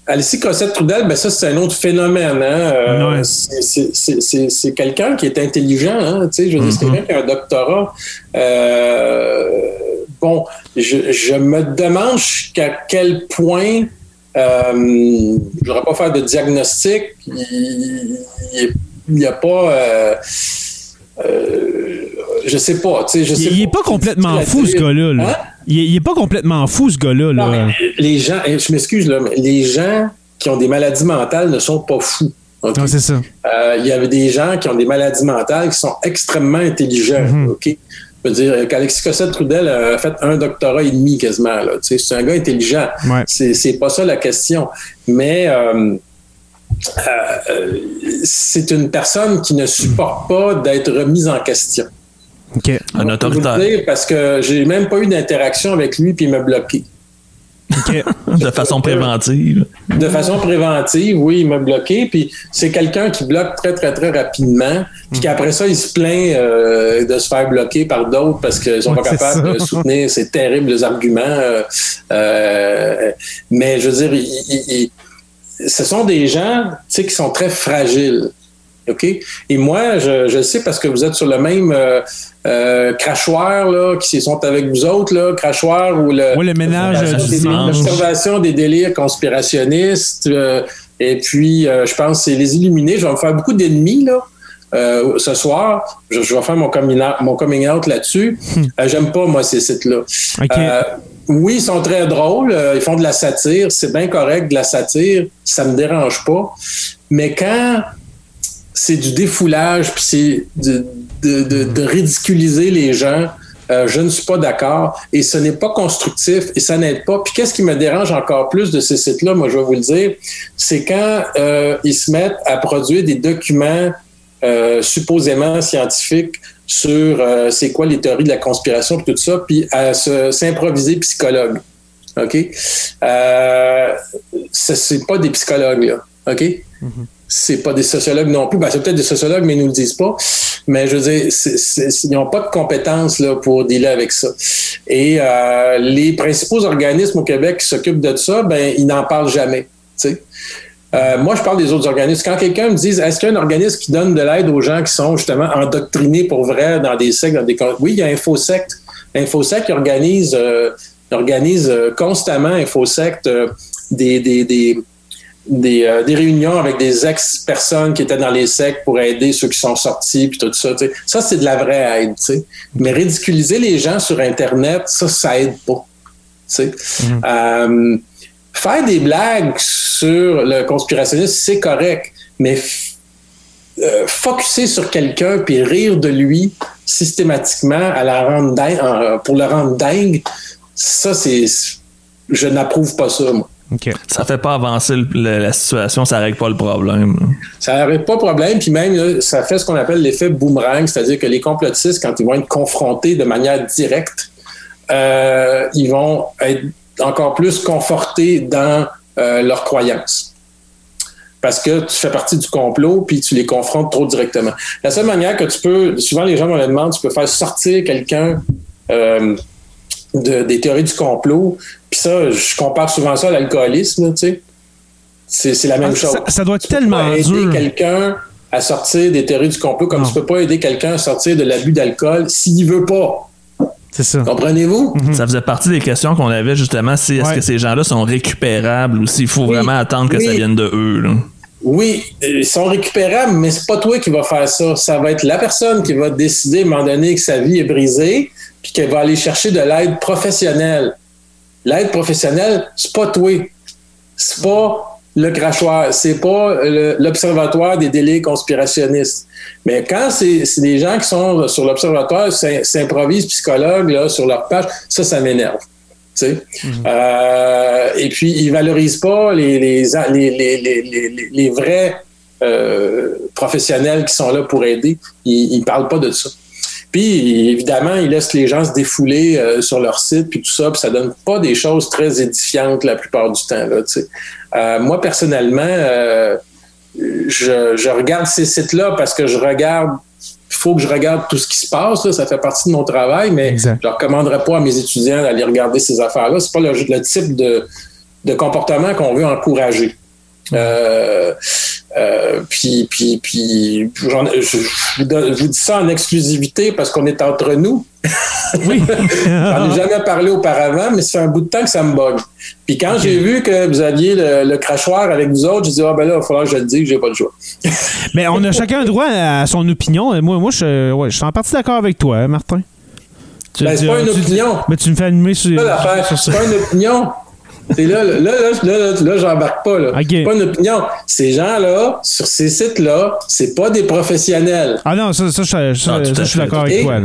Alexis Cossette-Trudel, ben ça, c'est un autre phénomène. Hein? Euh, Ouais. c'est- quelqu'un qui est intelligent. Hein? Tu sais, je veux dire, c'est Mhm. quelqu'un qui a un doctorat. Euh, bon, je, je me demande jusqu'à quel point, euh, je ne voudrais pas faire de diagnostic, il n'y a pas... Euh, je sais pas. tu sais, Je sais Il, il est pas complètement fou, ce gars-là. là. Hein? Il, est, il est pas complètement fou, ce gars-là. là. Non, mais les gens, eh, je m'excuse, là, mais les gens qui ont des maladies mentales ne sont pas fous. Non, c'est ça. Euh, Il y avait des gens qui ont des maladies mentales qui sont extrêmement intelligents. Mhm. OK? Je veux dire, qu'Alexis Cossette-Trudel a fait un doctorat et demi quasiment. C'est un gars intelligent. Ouais. C'est c'est pas ça la question. Mais euh, euh, euh, c'est une personne qui ne supporte pas d'être remise en question. OK. Un autoritaire. dire parce que j'ai même pas eu d'interaction avec lui puis il m'a bloqué. OK. De façon préventive. De façon préventive, oui, il m'a bloqué. Puis c'est quelqu'un qui bloque très, très, très rapidement. Puis qu'après ça, il se plaint euh, de se faire bloquer par d'autres parce qu'ils sont Ouais, pas capables ça. de soutenir ces terribles arguments. Euh, euh, mais je veux dire, il- ce sont des gens tu sais, qui sont très fragiles. OK? Et moi, je, je le sais parce que vous êtes sur le même euh, euh, crachoir là, qui sont avec vous autres, là, crachoir ou le, Ouais, le ménage. L'observation des délires conspirationnistes. euh, et puis, euh, je pense que c'est les illuminés. Je vais me faire beaucoup d'ennemis là. Euh, ce soir, je, je vais faire mon coming out, mon coming out là-dessus. Euh, J'aime pas, moi, ces sites-là. Euh, oui, ils sont très drôles. ils font de la satire. C'est bien correct, de la satire. Ça me dérange pas. Mais quand c'est du défoulage, puis c'est de, de- de- de ridiculiser les gens, euh, je ne suis pas d'accord. Et ce n'est pas constructif et ça n'aide pas. Puis qu'est-ce qui me dérange encore plus de ces sites-là, moi je vais vous le dire, c'est quand euh, ils se mettent à produire des documents euh, supposément scientifiques sur euh, c'est quoi les théories de la conspiration et tout ça, puis à se- s'improviser psychologue. OK? Euh, ce c'est pas des psychologues, là. OK? c'est pas des sociologues non plus. Ben, c'est peut-être des sociologues, mais ils nous le disent pas. Mais je veux dire, ils n'ont pas de compétences là, pour dealer avec ça. Et euh, les principaux organismes au Québec qui s'occupent de ça, ben, ils n'en parlent jamais. Euh, moi, je parle des autres organismes. Quand quelqu'un me dit, est-ce qu'il y a un organisme qui donne de l'aide aux gens qui sont justement endoctrinés pour vrai dans des sectes, dans des... Oui, il y a InfoSect. InfoSect qui organise, euh, organise euh, constamment, InfoSect, des, des, des, des, des, réunions avec des ex-personnes qui étaient dans les sectes pour aider ceux qui sont sortis, puis tout ça. Ça, c'est de la vraie aide. sais. Mais ridiculiser les gens sur Internet, ça, ça aide pas. Mm-hmm. Faire des blagues sur le conspirationnisme, c'est correct, mais euh, focuser sur quelqu'un puis rire de lui systématiquement à la rendre pour le rendre dingue, ça, c'est. Je n'approuve pas ça, moi. Ça fait pas avancer la situation, ça règle pas le problème. Ça règle pas le problème, puis même ça fait ce qu'on appelle l'effet boomerang, c'est-à-dire que les complotistes, quand ils vont être confrontés de manière directe, euh, ils vont être encore plus confortés dans euh, leurs croyances. Parce que tu fais partie du complot, puis tu les confrontes trop directement. La seule manière que tu peux, souvent les gens me le demandent, tu peux faire sortir quelqu'un euh, de, des théories du complot, puis ça, je compare souvent ça à l'alcoolisme, tu sais. C'est la même ah, chose. Ça, doit être tellement aider quelqu'un à sortir des théories du complot comme tu peux pas aider quelqu'un à sortir de l'abus d'alcool s'il veut pas. C'est ça. Comprenez-vous? Mhm. Ça faisait partie des questions qu'on avait justement. Si, est-ce que ces gens-là sont récupérables ou s'il faut vraiment attendre que ça vienne de eux? Oui, ils sont récupérables, mais c'est pas toi qui vas faire ça. Ça va être la personne qui va décider à un moment donné que sa vie est brisée, puis qu'elle va aller chercher de l'aide professionnelle. L'aide professionnelle, c'est pas toi. C'est pas le crachoir, c'est pas l'observatoire des délais conspirationnistes. Mais quand c'est des gens qui sont sur l'observatoire, s'improvisent psychologues là, sur leur page, ça, ça m'énerve. Mm-hmm. Euh, et puis, ils valorisent pas les, les, les, les vrais euh, professionnels qui sont là pour aider. Ils, ils parlent pas de ça. Puis, évidemment, ils laissent les gens se défouler euh, sur leur site, puis tout ça, puis ça donne pas des choses très édifiantes la plupart du temps. Là, euh, moi, personnellement, euh, je, je, regarde ces sites-là parce que je regarde il faut que je regarde tout ce qui se passe. Là, ça fait partie de mon travail, mais je ne recommanderais pas à mes étudiants d'aller regarder ces affaires-là. C'est pas le, le, type de, de comportement qu'on veut encourager. Euh, euh, puis, puis, puis je, vous dis ça en exclusivité parce qu'on est entre nous. Oui. J'en ai jamais parlé auparavant, mais c'est un bout de temps que ça me bug. Puis quand j'ai vu que vous aviez le, crachoir avec vous autres, j'ai dit, ah ben là, il va falloir que je le dise, j'ai pas le choix. mais on a chacun droit à son opinion. Moi, moi je, ouais, je suis en partie d'accord avec toi, hein, Martin. Ben, c'est pas une opinion. Mais tu me fais animer sur, sur, C'est pas une opinion. C'est là, là, là, là, là, j'embarque pas. Là. C'est pas une opinion. Ces gens-là, sur ces sites-là, c'est pas des professionnels. Ah non, ça, ça, ça, ça je suis d'accord avec toi.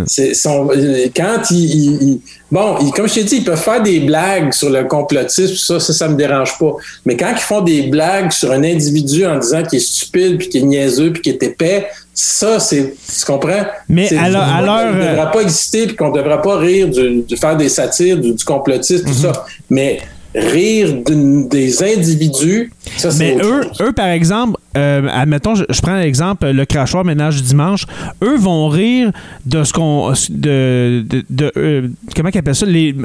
Quand ils, bon, comme je t'ai dit, ils peuvent faire des blagues sur le complotisme, ça, ça, ça me dérange pas. Mais quand ils font des blagues sur un individu en disant qu'il est stupide, puis qu'il est niaiseux, puis qu'il est épais, ça, c'est, tu comprends? Mais alors, alors ne devrait pas exister, puis qu'on ne devrait pas rire du, faire des satires, du, complotisme, tout mhm. ça. Mais rire des individus. Ça, Mais eux, eux, par exemple, euh, admettons, je, prends l'exemple, le crachoir ménage du dimanche, eux vont rire de ce qu'on. de. de, de euh, comment ils appellent ça? Les,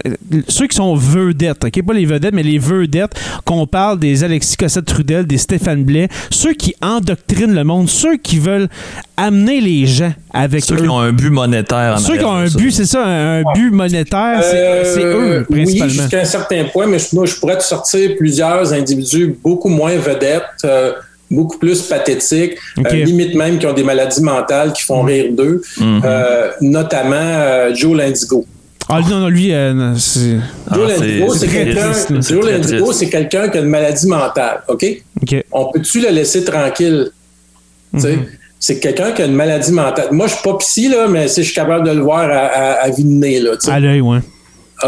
Ceux qui sont vedettes, OK? Pas les vedettes, mais les vedettes, qu'on parle des Alexis Cossette-Trudel, des Stéphane Blais, ceux qui endoctrinent le monde, ceux qui veulent amener les gens avec ceux qui ont un but monétaire. ceux qui ont un but, c'est ça, un, but monétaire, c'est euh, eux, principalement. Oui, jusqu'à un certain point, mais moi, je pourrais te sortir plusieurs individus beaucoup moins vedettes beaucoup plus pathétiques, euh, limite même qui ont des maladies mentales qui font mm. rire d'eux, mm-hmm. euh, notamment euh, Joe Lindigo. Ah non, non, lui, c'est... Joe ah, Lindigo, c'est quelqu'un, Joe Lindigo, c'est quelqu'un qui a une maladie mentale, OK? On peut-tu le laisser tranquille? Mm-hmm. C'est quelqu'un qui a une maladie mentale. Moi, je suis pas psy, là, mais je suis capable de le voir à, à, à vue de nez, là. À l'œil,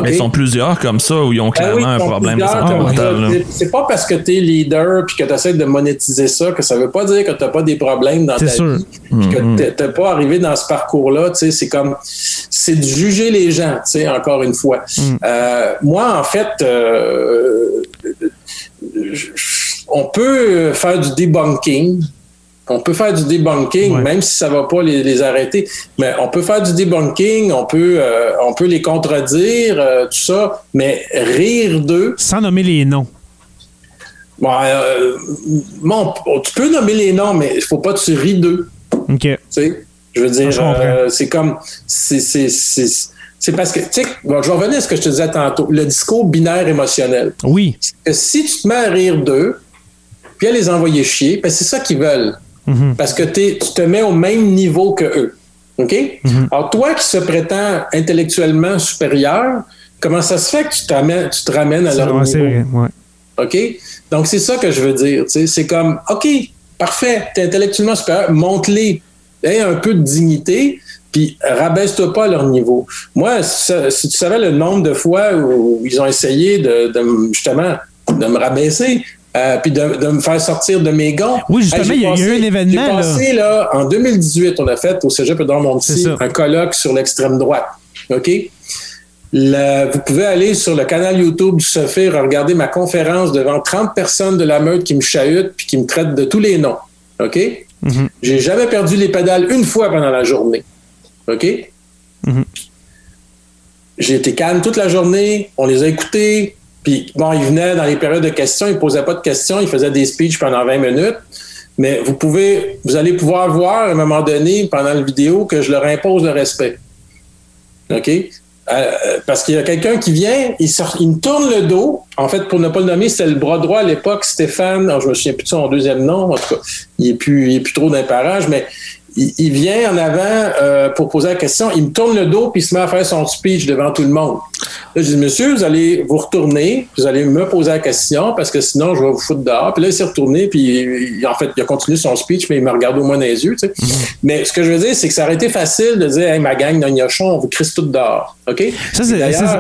Mais ils sont plusieurs comme ça où ils ont ben clairement un problème de santé mentale. C'est pas parce que tu es leader puis que tu essaies de monétiser ça que ça veut pas dire que tu pas des problèmes dans ta sûr. vie. que mm-hmm. tu pas arrivé dans ce parcours-là. C'est comme. C'est de juger les gens, encore une fois. Mm. Euh, moi, en fait, euh, on peut faire du debunking On peut faire du debunking, Ouais. même si ça va pas les, les arrêter. Mais on peut faire du debunking, on peut, euh, on peut les contredire, euh, tout ça. Mais rire d'eux, Sans nommer les noms. bon, euh, bon, tu peux nommer les noms, mais il faut pas que tu ris d'eux. OK. Tu sais, je veux dire, c'est comme, c'est, c'est, c'est, c'est parce que, tu sais, bon, je vais revenir à ce que je te disais tantôt, le discours binaire émotionnel. Oui. Que si tu te mets à rire d'eux, puis à les envoyer chier, ben c'est ça qu'ils veulent. Mhm. Parce que t'es- tu te mets au même niveau que eux. OK? Alors, toi qui se prétends intellectuellement supérieur, comment ça se fait que tu, tu te ramènes à leur c'est niveau? vrai. Ouais. OK? Donc, c'est ça que je veux dire. C'est comme, OK, parfait, tu es intellectuellement supérieur, monte-les. Aie un peu de dignité, puis rabaisse-toi pas à leur niveau. Moi, si, ça- si tu savais le nombre de fois où, ils ont essayé de, de me- justement de me rabaisser, euh, puis de, de me faire sortir de mes gonds. Oui, justement, il y a eu un événement, J'ai là. passé, là, en 2018, on a fait au Cégep Edouard-Montpetit un colloque sur l'extrême droite. OK? Le- vous pouvez aller sur le canal YouTube du Sophir regarder ma conférence devant 30 personnes de la meute qui me chahutent puis qui me traitent de tous les noms. OK? Mhm. J'ai jamais perdu les pédales une fois pendant la journée. OK? Mhm. J'ai été calme toute la journée, on les a écoutés, puis bon, ils venaient dans les périodes de questions, ils posaient pas de questions, ils faisaient des speeches pendant 20 minutes. Mais vous pouvez, vous allez pouvoir voir à un moment donné, pendant la vidéo, que je leur impose le respect. OK? Euh, parce qu'il y a quelqu'un qui vient, il, sort, il me tourne le dos. En fait, pour ne pas le nommer, c'était le bras droit à l'époque, Stéphane. Alors, je me souviens plus de son deuxième nom. En tout cas, il est plus, il plus trop d'un parage, mais il, il vient en avant euh, pour poser la question. Il me tourne le dos puis il se met à faire son speech devant tout le monde. Là, je dis, monsieur, vous allez vous retourner, vous allez me poser la question parce que sinon, je vais vous foutre dehors. Puis là, il s'est retourné, puis il- en fait, il a continué son speech, mais il me regarde au moins dans les yeux. tu sais. Mais ce que je veux dire, c'est que ça aurait été facile de dire, hey, ma gang de gnochons, on vous crisse tout dehors. OK? Ça,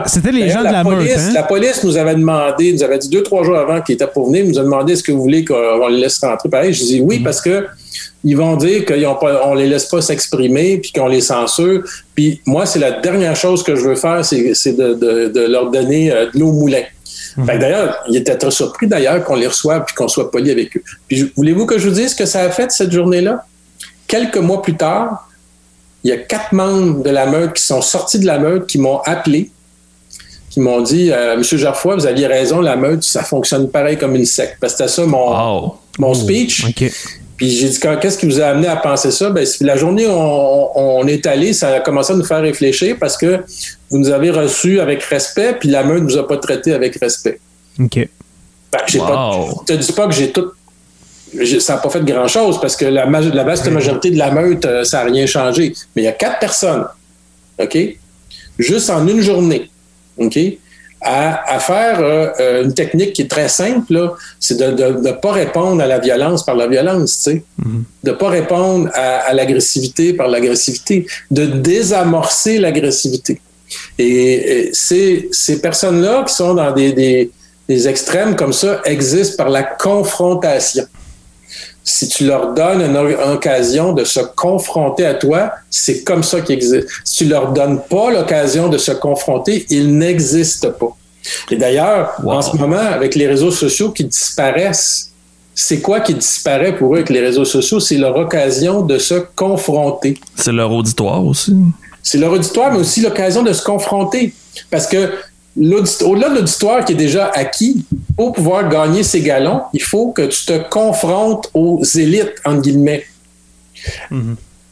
c'était les gens de la meute, police, hein? La police nous avait demandé, nous avait dit deux, trois jours avant qu'il était pour venir, nous a demandé est-ce que vous voulez qu'on les laisse rentrer. Pareil, je dis oui, Mm-hmm. parce que ils vont dire qu'on les laisse pas s'exprimer puis qu'on les censure. Puis moi, c'est la dernière chose que je veux faire, c'est de, de- de leur donner euh, de l'eau au moulin. Que D'ailleurs, il était très surpris d'ailleurs qu'on les reçoive puis qu'on soit poli avec eux. Puis voulez-vous que je vous dise ce que ça a fait cette journée-là? Quelques mois plus tard, il y a quatre membres de la meute qui sont sortis de la meute, qui m'ont appelé, qui m'ont dit euh, Monsieur Gerfoy, vous aviez raison, la meute, ça fonctionne pareil comme une secte. Parce que c'était ça mon, Wow. mon speech. Puis j'ai dit qu'est-ce qui vous a amené à penser ça? Ben, la journée où on, on est allé, ça a commencé à nous faire réfléchir parce que vous nous avez reçus avec respect, puis la meute ne nous a pas traités avec respect. OK. Ben, j'ai pas, Wow. je te dis pas que j'ai tout. Ça n'a pas fait grand-chose parce que la, la vaste majorité de la meute, euh, ça n'a rien changé. Mais il y a quatre personnes, OK? Juste en une journée, OK? À, à faire euh, euh, une technique qui est très simple, c'est de ne pas répondre à la violence par la violence, tu sais. De ne pas répondre à, à l'agressivité par l'agressivité, de désamorcer l'agressivité. Et, et ces, ces personnes-là qui sont dans des, des, des extrêmes comme ça existent par la confrontation. Si tu leur donnes une occasion de se confronter à toi, c'est comme ça qu'ils existent. Si tu leur donnes pas l'occasion de se confronter, ils n'existent pas. Et d'ailleurs, Wow. en ce moment, avec les réseaux sociaux qui disparaissent, c'est quoi qui disparaît pour eux avec les réseaux sociaux? C'est leur occasion de se confronter. C'est leur auditoire aussi. C'est leur auditoire, mais aussi l'occasion de se confronter. Parce que au-delà de l'auditoire qui est déjà acquis, pour pouvoir gagner ces galons, il faut que tu te confrontes aux élites, entre guillemets.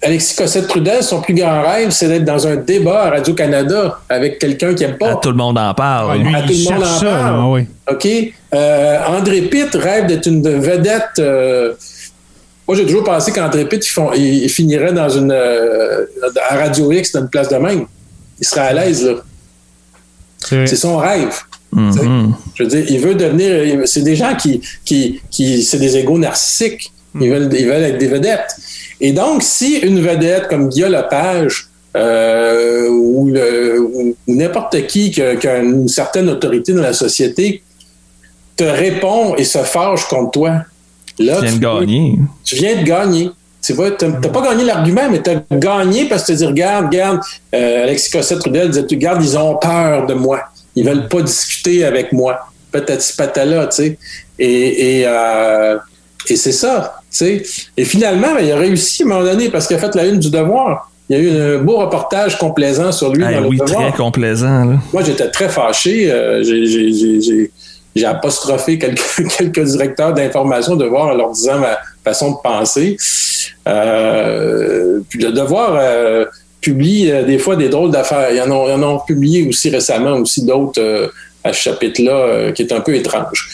Alexis Cossette-Trudel, son plus grand rêve, c'est d'être dans un débat à Radio-Canada avec quelqu'un qui aime pas. Tout le monde en parle. Lui, à tout il le monde en ça, parle. oui. OK? Euh, André Pitt rêve d'être une vedette. euh, moi, j'ai toujours pensé qu'André Pitt, il, font- il- il finirait dans une, euh, à Radio X, dans une place de même. Il serait à l'aise, là. C'est son rêve. Mhm. Je veux dire, il veut devenir. C'est des gens qui. qui, qui c'est des égaux narcissiques. Ils, veulent, ils veulent être des vedettes. Et donc, si une vedette comme Guillaume Lepage euh, ou, le- ou- ou n'importe qui qui a, qui a une certaine autorité dans la société te répond et se fâche contre toi, là, Tu viens de tu gagner. tu viens de gagner. Tu vois, t'as t'as pas gagné l'argument, mais tu as gagné parce que tu dis, regarde, regarde, euh, Alexis Cossette-Trudel disait, regarde, ils ont peur de moi. Ils veulent pas discuter avec moi. Patati patala, tu sais. Et, et, euh, Et c'est ça, tu sais. Et finalement, ben, il a réussi à un moment donné parce qu'il a fait la une du devoir. Il y a eu un beau reportage complaisant sur lui. Dans oui, le devoir. très complaisant. Là. Moi, j'étais très fâché. Euh, j'ai- j'ai- j'ai- j'ai- j'ai apostrophé quelques, quelques directeurs d'information de voir en leur disant ma façon de penser. Euh, puis le devoir euh, publie euh, des fois des drôles d'affaires. Ils en en ont publié aussi récemment aussi d'autres à ce chapitre-là qui est un peu étrange.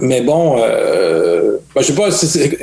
Mais bon, euh, ben, je sais pas, si c'est-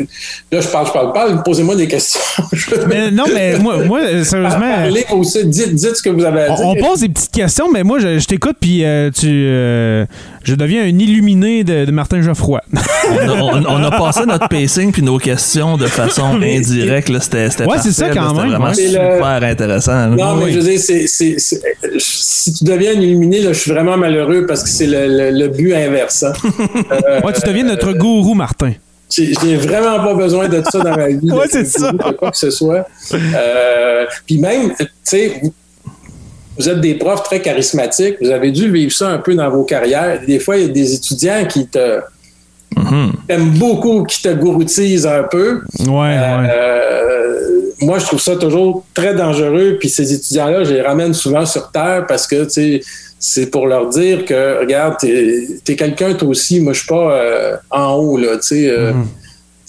là je parle, je parle pas, posez-moi des questions. Mais non, mais moi, moi euh, sérieusement. aussi, dites, dites ce que vous avez à dire. On, on pose des petites questions, mais moi, je, je t'écoute, puis euh, tu, euh, je deviens un illuminé de, de Martin Geoffroy. On a, on- on a passé notre pacing puis nos questions de façon indirecte. là. C'était c'était Ouais, c'est ça, là. quand C'était même, vraiment le- super intéressant. Non, mais je veux dire, c'est, c'est- c'est- si tu deviens un illuminé, là, je suis vraiment malheureux parce que c'est le, le- le but inverse. hein. Ouais, tu deviens notre gourou, Martin. j'ai, vraiment pas besoin de ça dans ma vie. Ouais, c'est ça. De quoi que ce soit. Euh, Puis même, tu sais, vous êtes des profs très charismatiques. Vous avez dû vivre ça un peu dans vos carrières. Des fois, il y a des étudiants qui te Mhm. t'aiment beaucoup, qui te gouroutisent un peu. Ouais, ouais. Euh, moi, je trouve ça toujours très dangereux. Puis ces étudiants-là, je les ramène souvent sur terre parce que, tu sais, c'est pour leur dire que, regarde, t'es es, quelqu'un, toi aussi. Moi, je suis pas euh, en haut, là, tu sais. euh, Mhm.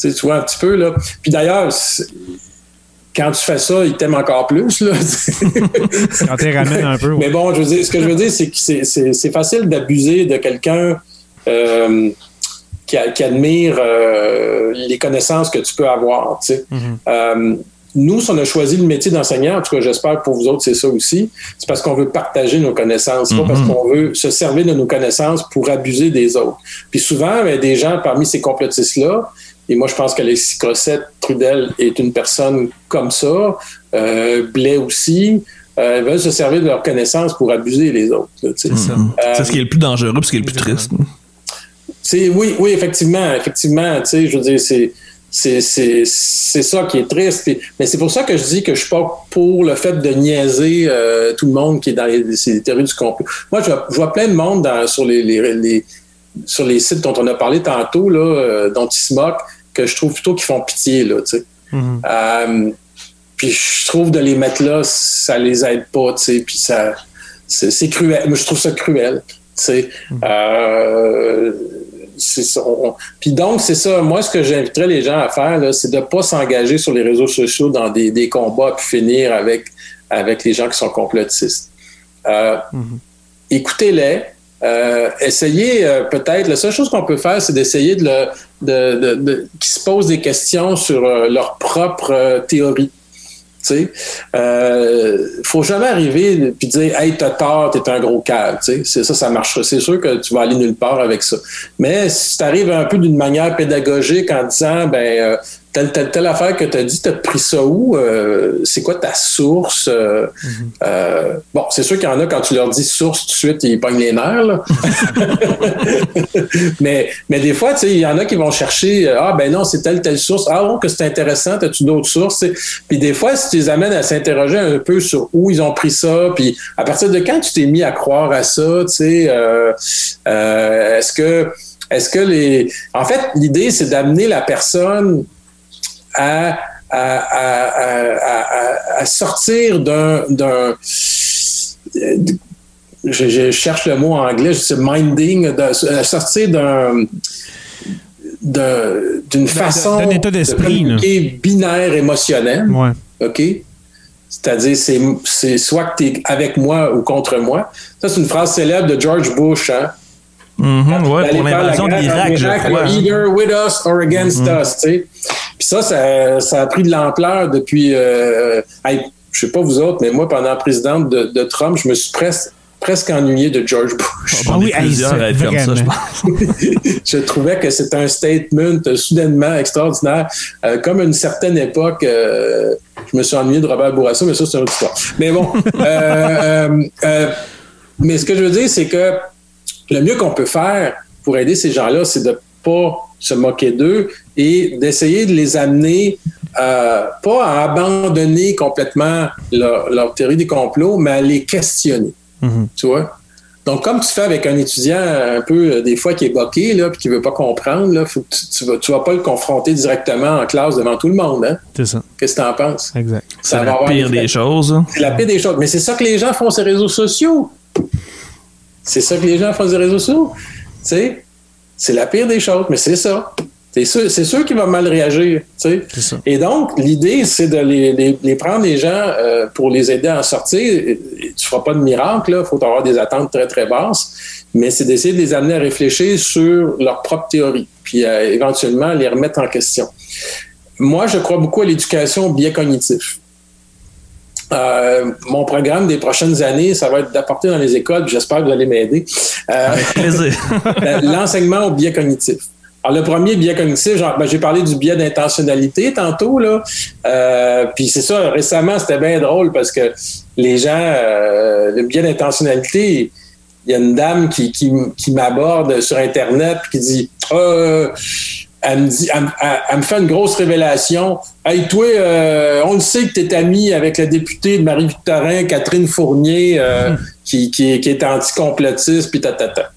tu sais, tu vois un petit peu, là. Puis d'ailleurs, quand tu fais ça, ils t'aiment encore plus, là. Quand tu ramènes un peu. ouais. Mais bon, je veux dire, ce que je veux dire, c'est que c'est- facile d'abuser de quelqu'un euh, qui, a- qui admire euh, les connaissances que tu peux avoir. tu sais. Mhm. Euh, nous, si on a choisi le métier d'enseignant, en tout cas, j'espère que pour vous autres, c'est ça aussi, c'est parce qu'on veut partager nos connaissances, pas parce qu'on veut se servir de nos connaissances pour abuser des autres. Puis souvent, ben, des gens parmi ces complotistes-là, et moi, je pense qu'Alexis Crossette Trudel est une personne comme ça, euh, Blais aussi, euh, veulent se servir de leurs connaissances pour abuser les autres. Mhm. Euh, C'est ce qui est le plus dangereux puis ce qui est le plus triste. Oui, oui, effectivement, effectivement, tu sais, je veux dire, c'est c'est c'est c'est ça qui est triste. Mais c'est pour ça que je dis que je suis pas pour le fait de niaiser euh, tout le monde qui est dans les, ces théories du complot. Moi, je vois, je vois plein de monde dans, sur les, les, les- sur les sites dont on a parlé tantôt, là, euh, dont ils se moquent, que je trouve plutôt qu'ils font pitié, là, tu sais. Mhm. Euh, puis je trouve de les mettre là, ça les aide pas, tu sais, puis ça, c'est cruel. Moi, je trouve ça cruel, tu sais. C'est ça. on- Puis donc, c'est ça. Moi, ce que j'inviterais les gens à faire, c'est de ne pas s'engager sur les réseaux sociaux dans des, des combats puis finir avec, avec les gens qui sont complotistes. Euh, Écoutez-les. Euh, essayez euh, peut-être, la seule chose qu'on peut faire, c'est d'essayer de, le, de, de, de- qu'ils se posent des questions sur leur propre théorie. Tu euh, faut jamais arriver puis dire Hey, t'as tort, t'es un gros cave. C'est ça, ça marchera. C'est sûr que tu vas aller nulle part avec ça. Mais si tu arrives un peu d'une manière pédagogique en disant ben euh, telle, telle, telle affaire que tu as dit, tu as pris ça où? Euh, c'est quoi ta source? Euh, euh, bon, c'est sûr qu'il y en a, quand tu leur dis source tout de suite, ils pognent les nerfs. là. mais, mais des fois, tu sais, il y en a qui vont chercher Ah ben non, c'est telle, telle source. Ah bon, que c'est intéressant, as-tu d'autres sources? Puis des fois, si tu les amènes à s'interroger un peu sur où ils ont pris ça, puis à partir de quand tu t'es mis à croire à ça, tu sais, est-ce que est-ce que les. En fait, l'idée, c'est d'amener la personne à, à, à, à, à- à sortir d'un. je, je cherche le mot en anglais, c'est minding, de, à sortir d'un d'un- d'une façon d'un état d'esprit, de binaire émotionnel. Ouais. OK? C'est-à-dire, c'est, soit que tu es avec moi ou contre moi. Ça, c'est une phrase célèbre de George Bush, hein? Ouais, D'aller pour l'invasion de l'Irak, je crois. Either with us or against us, tu sais. Puis ça, ça, ça a pris de l'ampleur depuis... Euh, hey, je sais pas vous autres, mais moi, pendant la présidente de, de Trump, je me suis presque presque ennuyé de George Bush. Ah oui, plusieurs à être comme ça, je pense. je trouvais que c'était un statement euh, soudainement extraordinaire. Euh, comme à une certaine époque, euh, je me suis ennuyé de Robert Bourassa, mais ça, c'est une autre histoire. Mais bon, euh, euh, euh, mais ce que je veux dire, c'est que le mieux qu'on peut faire pour aider ces gens-là, c'est de pas se moquer d'eux et d'essayer de les amener euh, pas à abandonner complètement leur, leur théorie des complots, mais à les questionner. Mhm. Tu vois? Donc, comme tu fais avec un étudiant un peu, euh, des fois, qui est boqué, là, puis qui veut pas comprendre, là, faut que tu, tu, vas, tu vas pas le confronter directement en classe devant tout le monde. Hein? C'est ça. Qu'est-ce que tu en penses? Exact. C'est va la avoir pire des des choses. hein? C'est la pire des choses. Mais c'est ça que les gens font sur les réseaux sociaux. C'est ça que les gens font sur les réseaux sociaux. Tu sais, c'est la pire des choses, mais c'est ça. C'est sûr, sûr qu'il va mal réagir. tu sais. Et donc, l'idée, c'est de les, les- les prendre les gens euh, pour les aider à en sortir. Tu feras pas de miracle, il faut avoir des attentes très, très basses, mais c'est d'essayer de les amener à réfléchir sur leur propre théorie, puis euh, éventuellement les remettre en question. Moi, je crois beaucoup à l'éducation au biais cognitif. Euh, mon programme des prochaines années, ça va être d'apporter dans les écoles, j'espère que vous allez m'aider, euh, Avec plaisir. l'enseignement au biais cognitif. Alors, le premier biais cognitif, genre, ben, j'ai parlé du biais d'intentionnalité tantôt, là. Euh, puis c'est ça, récemment, c'était bien drôle parce que les gens, euh, le biais d'intentionnalité, il y a une dame qui, qui, qui m'aborde sur Internet qui dit euh, elle me dit, elle, me- elle- elle me fait une grosse révélation. Hey, toi, euh, on le sait que tu es ami avec la députée de Marie-Victorin, Catherine Fournier, euh, qui, qui, est- qui est anticomplotiste, puis tatata.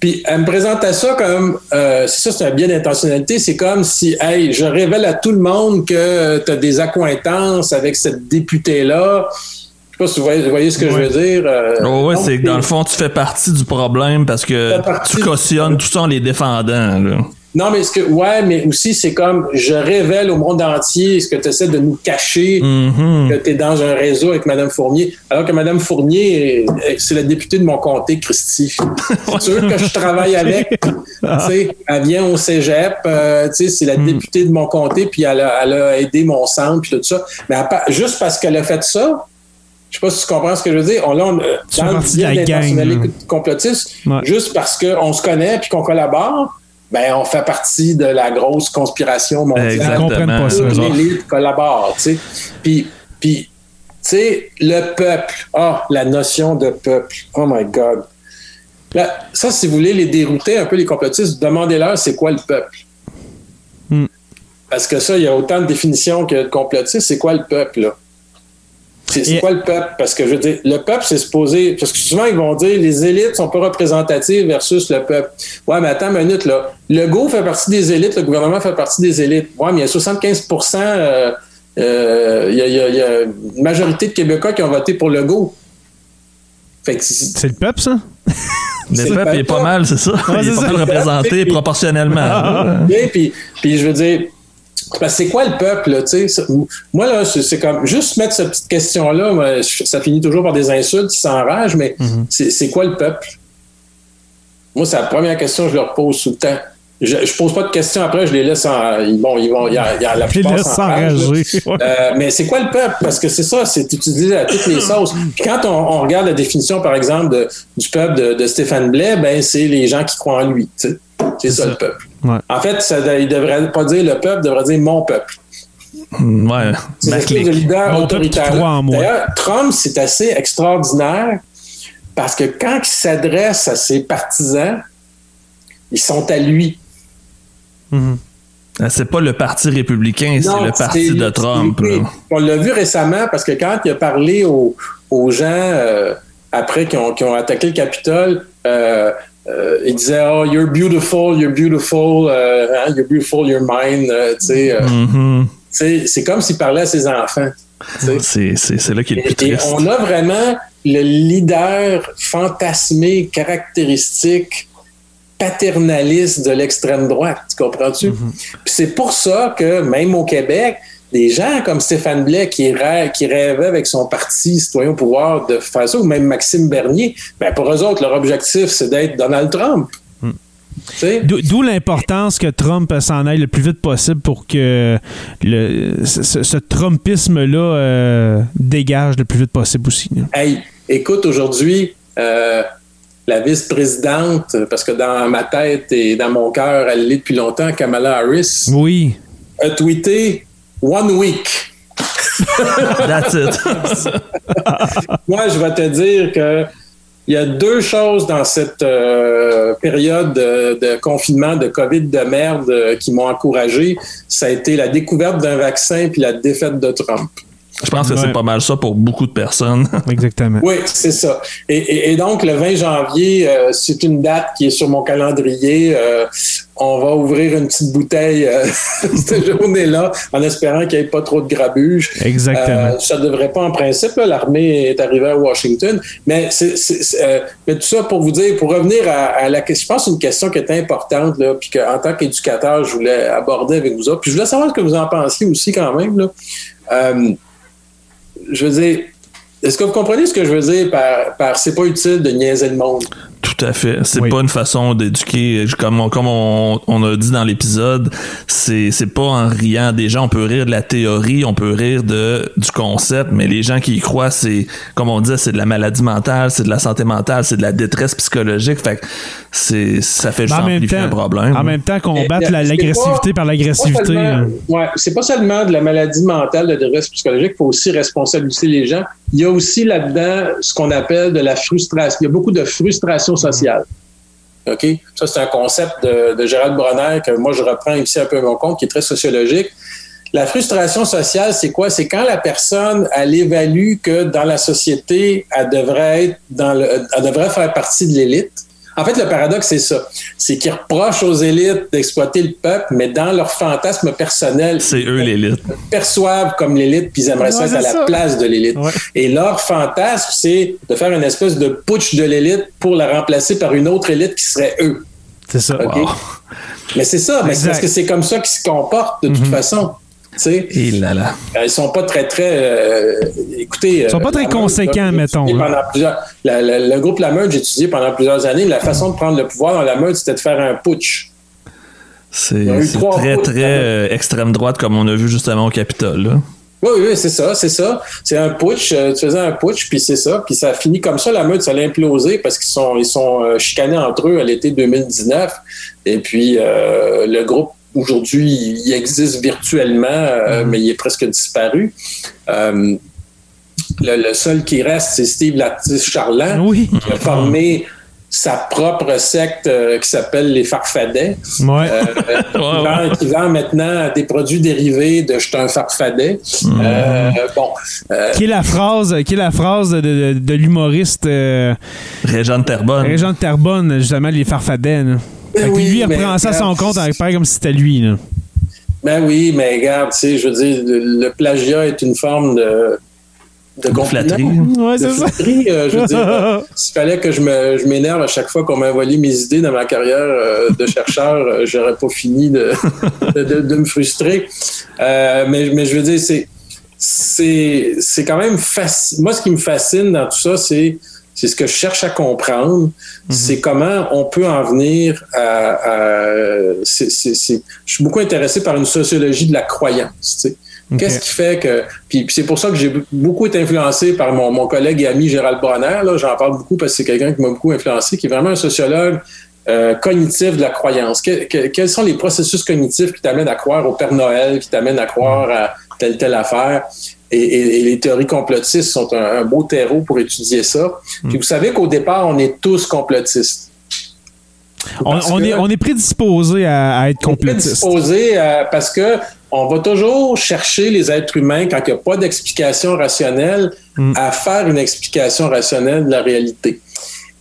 Puis elle me présentait ça comme, euh, c'est ça, c'est un biais d'intentionnalité. C'est comme si, hey, je révèle à tout le monde que tu as des accointances avec cette députée-là. Je sais pas si vous voyez, vous voyez ce que je veux dire. euh, Oh, ouais, donc, c'est que dans le fond, tu fais partie du problème parce que Tu du cautionnes tout ça en les défendant. Là. Non, mais ce que, ouais, mais aussi, c'est comme, je révèle au monde entier ce que tu essaies de nous cacher. Mhm. que tu es dans un réseau avec Mme Fournier, alors que Mme Fournier, c'est la députée de mon comté, Christy. C'est sûr que je travaille avec. Tu sais, elle vient au cégep, euh, tu sais, c'est la députée de mon comté, puis elle a, elle a aidé mon centre, puis tout ça. Mais juste parce qu'elle a fait ça, je sais pas si tu comprends ce que je veux dire. On, là, on, dans le gang, complotiste, Ouais. juste parce qu'on se connaît puis qu'on collabore, ben on fait partie de la grosse conspiration mondiale. Ils comprennent pas ça, l'élite collabore, tu sais. Puis, puis, tu sais, le peuple, ah, la notion de peuple, oh my God. Là, ça, si vous voulez les dérouter un peu, les complotistes, demandez-leur c'est quoi le peuple. Hmm. Parce que ça, il y a autant de définitions que de complotistes. C'est quoi le peuple, là? C'est Et- quoi le peuple? Parce que je veux dire, le peuple, c'est supposé. Parce que souvent, ils vont dire les élites sont pas représentatives versus le peuple. Ouais, mais attends une minute, là. Le GO fait partie des élites, le gouvernement fait partie des élites. Ouais, mais il y a 75 euh, euh, il y, a, il y a- il y a une majorité de Québécois qui ont voté pour le GO. Fait que c'est- C'est le peuple, ça? Le peuple est pas mal, c'est ça. Ouais, Il est c'est pas ça. mal représenté proportionnellement. Et puis, puis je veux dire, parce que c'est quoi le peuple, là, tu sais? Moi, là, c'est comme, juste mettre cette petite question-là, ça finit toujours par des insultes, ils s'enragent, mais c'est c'est quoi le peuple? Moi, c'est la première question que je leur pose tout le temps. Je, je pose pas de questions après, je les laisse en. ils- Bon, ils vont. Il y a, il y a la plupart laisse. Ouais. Euh, mais c'est quoi le peuple? Parce que c'est ça, c'est utilisé à toutes les sauces. Puis quand on, on regarde la définition, par exemple, de- du peuple de, de Stéphane Blais, ben c'est les gens qui croient en lui. C'est ça, ça. le peuple. Ouais. En fait, ça, il devrait pas dire le peuple, il devrait dire mon peuple. Ouais, C'est ma l'espèce de leader Mon autoritaire. D'ailleurs, Trump, c'est assez extraordinaire parce que quand il s'adresse à ses partisans, ils sont à lui. Mhm. Ah, C'est pas le parti républicain, c'est le parti de Trump. On l'a vu récemment parce que quand il a parlé aux, aux gens euh, après qui ont, qui ont attaqué le Capitole, euh, euh, il disait Oh, you're beautiful, you're beautiful, euh, hein, you're beautiful, you're mine. euh, tu sais, sais, c'est comme s'il parlait à ses enfants. C'est là qu'il est le plus et triste. on a vraiment le leader fantasmé, caractéristique, paternaliste de l'extrême droite. Tu comprends-tu? Puis c'est pour ça que même au Québec, des gens comme Stéphane Blais qui, rê- qui rêvait avec son parti citoyen au pouvoir de faire ça, ou même Maxime Bernier, ben pour eux autres, leur objectif, c'est d'être Donald Trump. Sais? D'où l'importance que Trump s'en aille le plus vite possible pour que le, ce, Trumpisme-là euh, dégage le plus vite possible aussi. là. Hey, écoute, aujourd'hui, euh, la vice-présidente, parce que dans ma tête et dans mon cœur, elle l'est depuis longtemps, Kamala Harris, Oui. a tweeté One week. That's it. Moi, je vais te dire que il y a deux choses dans cette euh, période de, de confinement, de COVID de merde euh, qui m'ont encouragé. Ça a été la découverte d'un vaccin puis la défaite de Trump. Je pense que Ouais. c'est pas mal ça pour beaucoup de personnes. Exactement. Oui, c'est ça. Et, et- et donc, le 20 janvier, euh, c'est une date qui est sur mon calendrier. Euh, on va ouvrir une petite bouteille euh, cette journée-là en espérant qu'il n'y ait pas trop de grabuge. Exactement. Euh, ça ne devrait pas en principe. L'armée est arrivée à Washington. Mais, c'est, euh, mais tout ça pour vous dire, pour revenir à, à la question, je pense que c'est une question qui est importante, là, puis qu'en tant qu'éducateur, je voulais aborder avec vous autres. Puis je voulais savoir ce que vous en pensiez aussi quand même. Là. Je veux dire, est-ce que vous comprenez ce que je veux dire par, par c'est pas utile de niaiser le monde? Tout à fait. C'est Oui. pas une façon d'éduquer. Comme, on, comme on, on a dit dans l'épisode, c'est, c'est pas en riant des gens. On peut rire de la théorie, on peut rire de, du concept, mais les gens qui y croient, c'est, comme on disait, c'est de la maladie mentale, c'est de la santé mentale, c'est de la détresse psychologique. Fait que c'est, ça fait juste en même amplifier temps, un problème. en même temps, la- c'est l'agressivité par l'agressivité. hein. ouais, c'est pas seulement de la maladie mentale, de la détresse psychologique, il faut aussi responsabiliser les gens. Il y a aussi là-dedans ce qu'on appelle de la frustration. Il y a beaucoup de frustration sociale. OK? Ça, c'est un concept de, de Gérald Bronner que moi, je reprends ici un peu à mon compte, qui est très sociologique. La frustration sociale, c'est quoi? C'est quand la personne, elle évalue que dans la société, elle devrait être dans le, elle devrait faire partie de l'élite. En fait, le paradoxe, c'est ça. C'est qu'ils reprochent aux élites d'exploiter le peuple, mais dans leur fantasme personnel, C'est eux l'élite. perçoivent comme l'élite, puis ils aimeraient ça Ouais, à la place de l'élite. Ouais. Et leur fantasme, c'est de faire une espèce de putsch de l'élite pour la remplacer par une autre élite qui serait eux. C'est ça. Wow. Mais c'est ça, mais parce que c'est comme ça qu'ils se comportent de toute Mhm. façon. Tu sais, Et là là. euh, ils sont pas très, très. euh, écoutez. Ils sont pas très conséquents, mettons, la- la- le groupe La Meute, j'ai étudié pendant plusieurs années. La façon de prendre le pouvoir dans la meute, c'était de faire un putsch. C'est, très, très euh, extrême droite comme on a vu justement au Capitole. Là. Oui, oui, c'est ça, c'est ça. C'est un putsch. euh, tu faisais un putsch, puis c'est ça. Puis ça finit comme ça, la meute, ça l'a implosé parce qu'ils sont, ils sont euh, chicanés entre eux à l'été 2019. Et puis, euh, le groupe, aujourd'hui, il existe virtuellement, euh, mais il est presque disparu. Euh, le, le seul qui reste, c'est Steve Lattice-Charland, Oui. qui a formé sa propre secte euh, qui s'appelle les Farfadets. Ouais. Euh, qui, vend, qui vend maintenant des produits dérivés de je suis un farfadet. Euh, bon, euh, qui est la phrase, qui est la phrase de, de- de l'humoriste euh, Réjean Terbonne. Régent de Terrebonne, justement, les farfadets. là. Fait que oui, lui, il reprend ça à son compte, avec pareil comme si c'était lui. Là. ben oui, mais regarde, tu sais, je veux dire, le, le plagiat est une forme de de De flatterie. compliment. Ouais, De c'est ça. flatterie, euh, je veux dire, s'il fallait que je me- je m'énerve à chaque fois qu'on m'a volé mes idées dans ma carrière euh, de chercheur, euh, j'aurais pas fini de, de, de- de me frustrer. Euh, mais, mais je veux dire, c'est c'est c'est quand même. Moi, ce qui me fascine dans tout ça, c'est c'est ce que je cherche à comprendre, c'est comment on peut en venir à. je suis beaucoup intéressé par une sociologie de la croyance. tu sais. Qu'est-ce qui fait que. Puis, puis c'est pour ça que j'ai beaucoup été influencé par mon, mon collègue et ami Gérald Bronner. là. J'en parle beaucoup parce que c'est quelqu'un qui m'a beaucoup influencé, qui est vraiment un sociologue euh, cognitif de la croyance. Que- que- quels sont les processus cognitifs qui t'amènent à croire au Père Noël, qui t'amènent à croire à telle telle affaire? Et, et- et les théories complotistes sont un, un beau terreau pour étudier ça. Puis vous savez qu'au départ, on est tous complotistes. On, on est, on est prédisposé à, à être complotiste. Prédisposé à- parce que on va toujours chercher les êtres humains quand il n'y a pas d'explication rationnelle Mm. à faire une explication rationnelle de la réalité.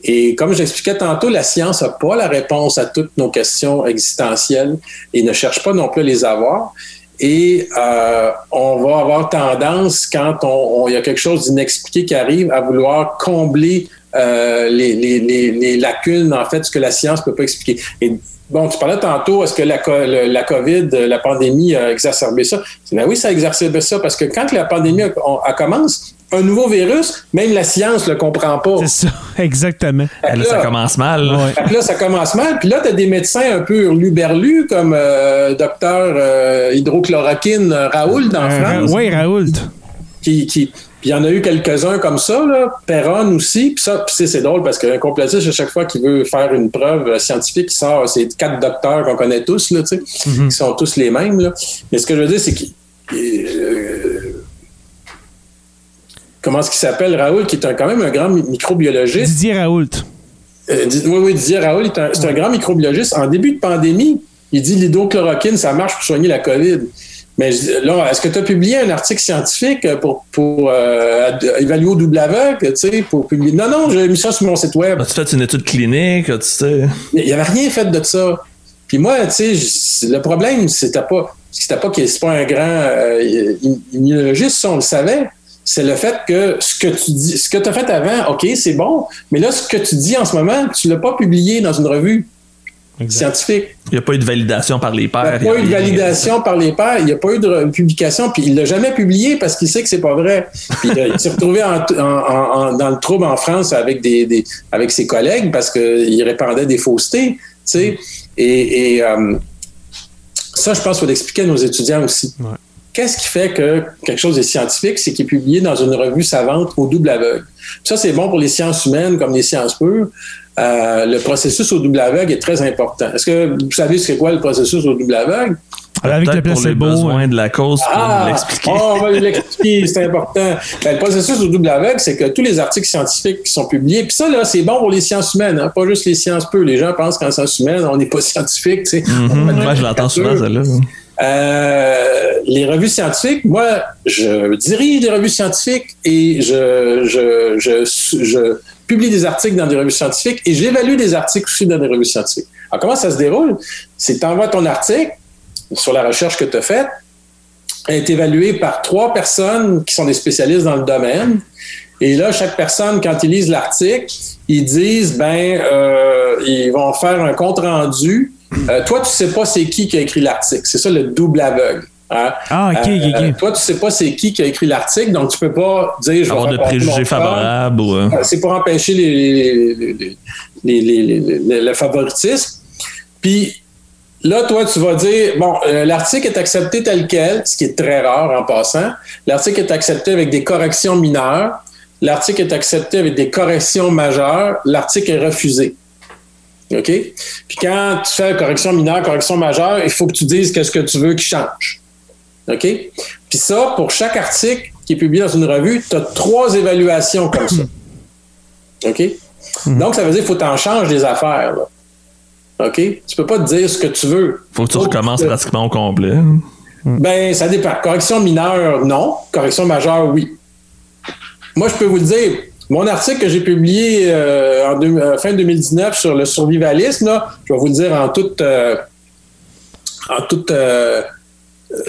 Et comme j'expliquais tantôt, la science n'a pas la réponse à toutes nos questions existentielles et ne cherche pas non plus à les avoir. Et euh, on va avoir tendance, quand on- on- il y a quelque chose d'inexpliqué qui arrive, à vouloir combler euh, les, les- les- lacunes, en fait, ce que la science ne peut pas expliquer. Et bon, tu parlais tantôt, est-ce que la, la COVID, la pandémie a exacerbé ça? Ben oui, ça a exacerbé ça, parce que quand la pandémie a- on- elle commence, un nouveau virus, même la science ne le comprend pas. C'est ça, exactement. Fait que Là, ça commence mal. là. Ouais. que là, ça commence mal. Puis là, tu as des médecins un peu hurluberlus, comme euh, docteur euh, hydrochloroquine euh, Raoul dans Euh, France, oui, Raoult. qui, qui puis il y en a eu quelques-uns comme ça, là. Perron aussi. Puis ça, puis c'est- c'est drôle parce qu'un complotiste, à chaque fois qu'il veut faire une preuve scientifique, il sort ces quatre docteurs qu'on connaît tous, là, tu sais, Mhm. qui sont tous les mêmes. Là. Mais ce que je veux dire, c'est qu'il. Euh, comment est-ce qu'il s'appelle, Raoul, qui est un- quand même un grand mi- microbiologiste. Didier Raoult. Euh, oui, oui, Didier Raoul, est un- c'est un grand microbiologiste. En début de pandémie, il dit l'hydrochloroquine, ça marche pour soigner la COVID. Mais là, est-ce que tu as publié un article scientifique pour, pour euh, évaluer au double aveugle, tu sais, pour publier? Non, non, j'ai mis ça sur mon site web. As-tu fait une étude clinique, tu sais? Il n'y avait rien fait de ça. Puis moi, tu sais, le problème, c'était pas, c'était pas qu'il c'est pas un grand euh, immunologiste, on le savait. C'est le fait que ce que tu dis, ce que tu as fait avant, OK, c'est bon, mais là, ce que tu dis en ce moment, tu l'as pas publié dans une revue scientifique. Il n'y a pas eu de validation par les pairs. Il n'y a pas eu de validation par les pairs. Il n'y a pas eu de publication. Puis il l'a jamais publié parce qu'il sait que c'est pas vrai. Puis il s'est retrouvé dans le trouble en France avec des, avec ses collègues parce qu'il répandait des faussetés. Tu sais. Et, euh, ça, je pense qu'il faut l'expliquer à nos étudiants aussi. Qu'est-ce qui fait que quelque chose est scientifique? C'est qu'il est publié dans une revue savante au double aveugle? Ça, c'est bon pour les sciences humaines comme les sciences pures. Euh, le processus au double aveugle est très important. Est-ce que vous savez ce qu'est quoi le processus au double aveugle? Avec le pour les besoins de la cause, ah, l'expliquer. Oh, on va l'expliquer, c'est important. Ben, le processus au double aveugle, c'est que tous les articles scientifiques qui sont publiés, puis ça, là, c'est bon pour les sciences humaines, hein, pas juste les sciences peu. Les gens pensent qu'en sciences humaines, on n'est pas scientifique. Tu sais. Moi, je l'entends souvent, celle-là. Euh, les revues scientifiques, moi, je dirige des revues scientifiques et je, publie des articles dans des revues scientifiques et j'évalue des articles aussi dans des revues scientifiques. Alors, comment ça se déroule? C'est que tu envoies ton article sur la recherche que tu as faite, est évalué par trois personnes qui sont des spécialistes dans le domaine. Et là, chaque personne, quand ils lisent l'article, ils disent, ben, euh, ils vont faire un compte rendu. Euh, toi, tu sais pas c'est qui qui a écrit l'article. C'est ça le double aveugle. Hein? Ah, ok, ok, euh, toi, tu sais pas c'est qui qui a écrit l'article, donc tu peux pas dire. Je Avoir de préjugés favorables. Ou... C'est pour empêcher les, le favoritisme. Puis là, toi, tu vas dire, bon, l'article est accepté tel quel, ce qui est très rare en passant. L'article est accepté avec des corrections mineures. L'article est accepté avec des corrections majeures. L'article est refusé. OK? Puis quand tu fais correction mineure, correction majeure, il faut que tu dises qu'est-ce que tu veux qui change. OK? Puis ça, pour chaque article qui est publié dans une revue, tu as trois évaluations comme ça. OK? Donc, ça veut dire qu'il faut que tu en changes des affaires. OK? Tu peux pas te dire ce que tu veux. faut que tu recommences pratiquement au complet. Ben, ça dépend. Correction mineure, non. Correction majeure, oui. Moi, je peux vous le dire, mon article que j'ai publié euh, en euh, fin 2019 sur le survivalisme, je vais vous le dire en toute, euh, en toute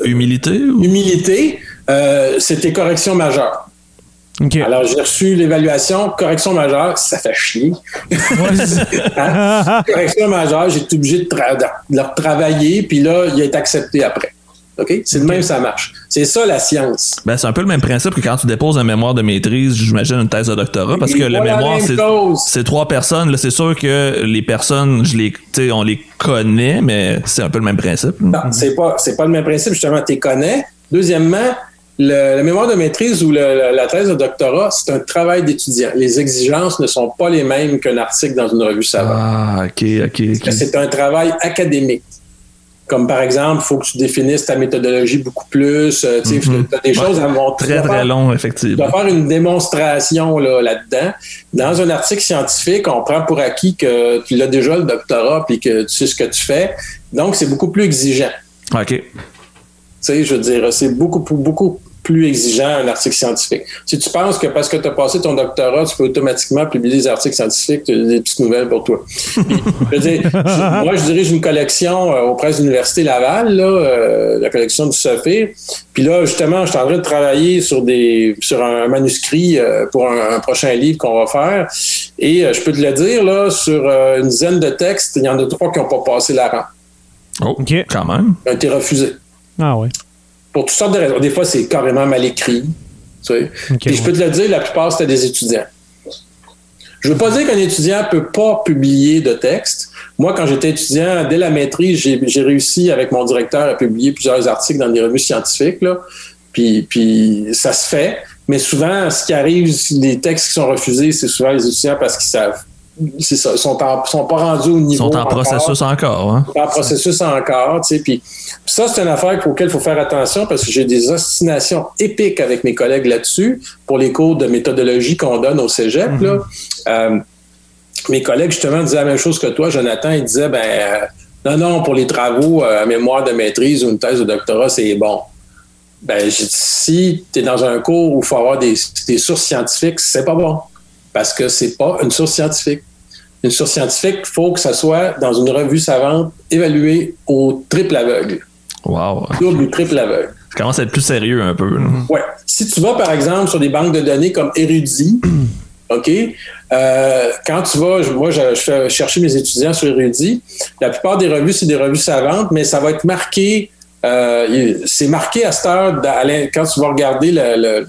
humilité. Humilité, c'était correction majeure. Alors, j'ai reçu l'évaluation, correction majeure, ça fait chier. Hein? Correction majeure, j'ai été obligé de, de, le retravailler, puis là, il a été accepté après. C'est le même, ça marche. C'est ça la science. Ben, c'est un peu le même principe que quand tu déposes un mémoire de maîtrise, j'imagine une thèse de doctorat, parce que le mémoire, c'est trois personnes. C'est sûr que les personnes, je les, on les connaît, mais c'est un peu le même principe. Non, c'est pas, pas le même principe, justement, tu les connais. Deuxièmement, le, mémoire de maîtrise ou la thèse de doctorat, c'est un travail d'étudiant. Les exigences ne sont pas les mêmes qu'un article dans une revue savante. Ah, OK, OK. C'est un travail académique. Comme par exemple, il faut que tu définisses ta méthodologie beaucoup plus. Euh, tu mhm. as des choses à montrer. Très, très long, effectivement. Tu dois faire une démonstration là-dedans. Dans un article scientifique, on prend pour acquis que tu l'as déjà le doctorat puis que tu sais ce que tu fais. Donc, c'est beaucoup plus exigeant. OK. Tu sais, je veux dire, c'est beaucoup, beaucoup plus exigeant un article scientifique. Si tu penses que parce que tu as passé ton doctorat, tu peux automatiquement publier des articles scientifiques, tu as des petites nouvelles pour toi. moi, je dirige une collection euh, auprès de l'Université Laval, là, euh, la collection du Sophie. Puis là, justement, je suis en train de travailler sur des sur un manuscrit euh, pour un, prochain livre qu'on va faire. Et je peux te le dire, là, sur une dizaine de textes, il y en a trois qui n'ont pas passé la rang. Oh, OK, quand même. Ils ont été refusés. Ah ouais pour toutes sortes de raisons. Des fois, c'est carrément mal écrit. Tu sais. Et je peux te le dire, la plupart, c'était des étudiants. Je ne veux pas dire qu'un étudiant ne peut pas publier de texte. Moi, quand j'étais étudiant, dès la maîtrise, j'ai réussi avec mon directeur à publier plusieurs articles dans des revues scientifiques. Là. Puis, puis ça se fait. Mais souvent, ce qui arrive, les textes qui sont refusés, c'est souvent les étudiants parce qu'ils savent c'est ça, sont, sont pas rendus au niveau. Sont en processus encore. Hein? En processus encore, tu sais. Puis ça, c'est une affaire auquel il faut faire attention parce que j'ai des ostinations épiques avec mes collègues là-dessus pour les cours de méthodologie qu'on donne au cégep. là. Mm-hmm. Euh, mes collègues, justement, disaient la même chose que toi, Jonathan. Ils disaient, ben, euh, non, non, pour les travaux euh, à mémoire de maîtrise ou une thèse de doctorat, c'est bon. ben, j'ai dit, si tu es dans un cours où il faut avoir des, des sources scientifiques, c'est pas bon. Parce que c'est pas une source scientifique. Une source scientifique, il faut que ça soit dans une revue savante évaluée au triple aveugle. Wow. Double ou triple aveugle. Ça commence à être plus sérieux un peu. Ouais. Si tu vas, par exemple, sur des banques de données comme Érudit, OK, euh, quand tu vas, moi, je, je fais chercher mes étudiants sur Érudit, la plupart des revues, c'est des revues savantes, mais ça va être marqué, euh, c'est marqué à cette heure, dans- quand tu vas regarder le, le-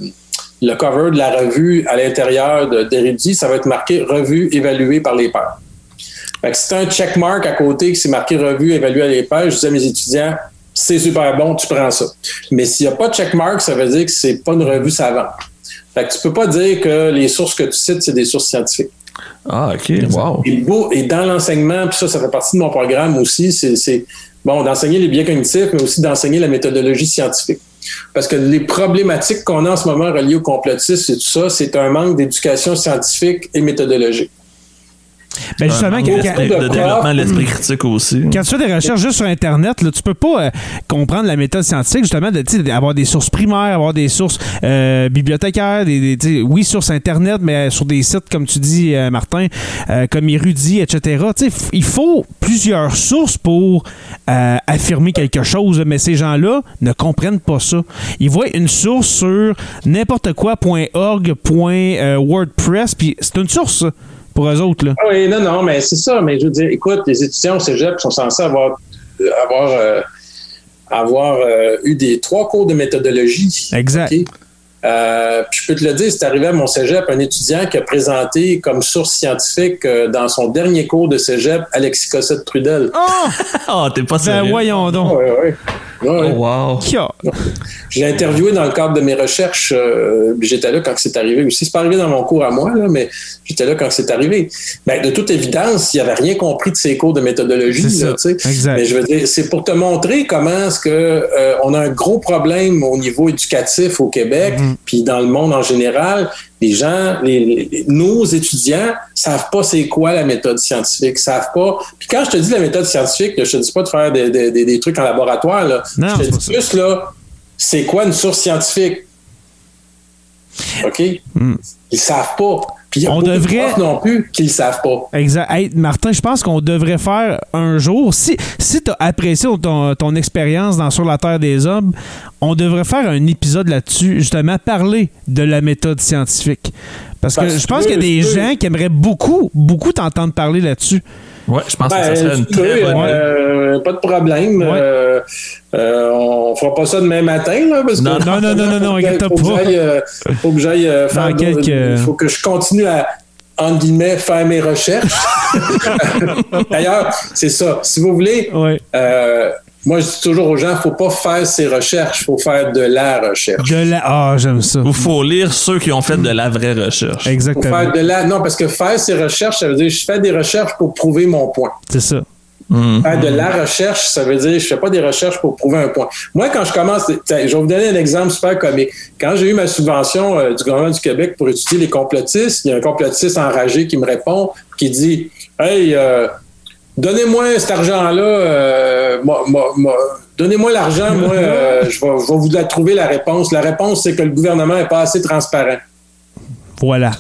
le cover de la revue à l'intérieur de- d'Érudit, ça va être marqué revue évaluée par les pairs. Fait que si tu un checkmark à côté que c'est marqué revue évaluée à les pairs, je dis à mes étudiants, c'est super bon, tu prends ça. Mais s'il n'y a pas de checkmark, ça veut dire que c'est pas une revue savante. Fait que tu peux pas dire que les sources que tu cites, c'est des sources scientifiques. Ah, OK. Wow. Et, beau, et dans l'enseignement, puis ça, ça fait partie de mon programme aussi, c'est, c'est, bon, d'enseigner les biais cognitifs, mais aussi d'enseigner la méthodologie scientifique. Parce que les problématiques qu'on a en ce moment reliées au complotisme et tout ça, c'est un manque d'éducation scientifique et méthodologique. Ben justement, quand, de, développement de l'esprit critique aussi. quand tu fais des recherches juste sur Internet, là, tu peux pas euh, comprendre la méthode scientifique, justement, de, d'avoir des sources primaires, avoir des sources euh, bibliothécaires, des, oui, sources Internet, mais sur des sites, comme tu dis, euh, Martin, euh, comme Érudit, etc. Il faut plusieurs sources pour euh, affirmer quelque chose, mais ces gens-là ne comprennent pas ça. Ils voient une source sur n'importe quoi.org, euh, .wordpress, puis c'est une source, ça, pour eux autres. Là. Ah Oui, non, non, mais c'est ça. Mais je veux dire, écoute, les étudiants au cégep sont censés avoir, euh, avoir, euh, avoir euh, eu des trois cours de méthodologie. Exact. Euh, puis je peux te le dire, c'est arrivé à mon cégep, un étudiant qui a présenté comme source scientifique euh, dans son dernier cours de cégep Alexis Cossette-Trudel. Oh! Ah, t'es pas Ben sérieux. voyons donc. Oui, oui. Oh, wow. Je l'ai interviewé dans le cadre de mes recherches. euh, j'étais là quand c'est arrivé aussi. C'est pas arrivé dans mon cours à moi, là, mais j'étais là quand c'est arrivé. Ben, de toute évidence, il n'avait rien compris de ses cours de méthodologie. C'est là, ça. tu sais. Exact. Mais je veux dire, c'est pour te montrer comment est-ce que euh, on a un gros problème au niveau éducatif au Québec, Mm-hmm. puis dans le monde en général. Les gens, les, les- nos étudiants savent pas c'est quoi la méthode scientifique, savent pas. Puis quand je te dis la méthode scientifique, là, je te dis pas de faire des, des- des- des trucs en laboratoire. Là. Non, je te dis ça. plus là, c'est quoi une source scientifique? OK? Ils savent pas. Puis. On de devrait- profs non plus qui le savent pas. Exact. Hey, Martin, je pense qu'on devrait faire un jour, si, si tu as apprécié ton, ton expérience dans Sur la Terre des Hommes, on devrait faire un épisode là-dessus, justement, parler de la méthode scientifique. Parce que je pense qu'il y a des gens qui aimeraient beaucoup, beaucoup t'entendre parler là-dessus. Ouais, je pense que ça Ben, serait une très bonne euh, pas de problème. Ouais. Euh, euh, on fera pas ça demain matin, là, parce que Non, non, non, non, non, non, faut que- inquiète que pas. euh, faut que j'aille euh, faire quelques- Il faut que je continue à entre guillemets, faire mes recherches. D'ailleurs, c'est ça. Si vous voulez, Ouais. euh, moi, je dis toujours aux gens, faut pas faire ses recherches, faut faire de la recherche. De la... Ah, j'aime ça. Il faut lire ceux qui ont fait de la vraie recherche. Faut Exactement. faire de la. Non, parce que faire ses recherches, ça veut dire je fais des recherches pour prouver mon point. C'est ça. Mhm. Faire de la recherche, ça veut dire je fais pas des recherches pour prouver un point. Moi, quand je commence, je vais vous donner un exemple super comique. Quand j'ai eu ma subvention euh, du gouvernement du Québec pour étudier les complotistes, il y a un complotiste enragé qui me répond, qui dit Hey, euh, donnez-moi cet argent-là, euh, moi- moi- moi- donnez-moi l'argent, moi, euh, je, vais, je vais vous la trouver la réponse. La réponse, c'est que le gouvernement n'est pas assez transparent. Voilà.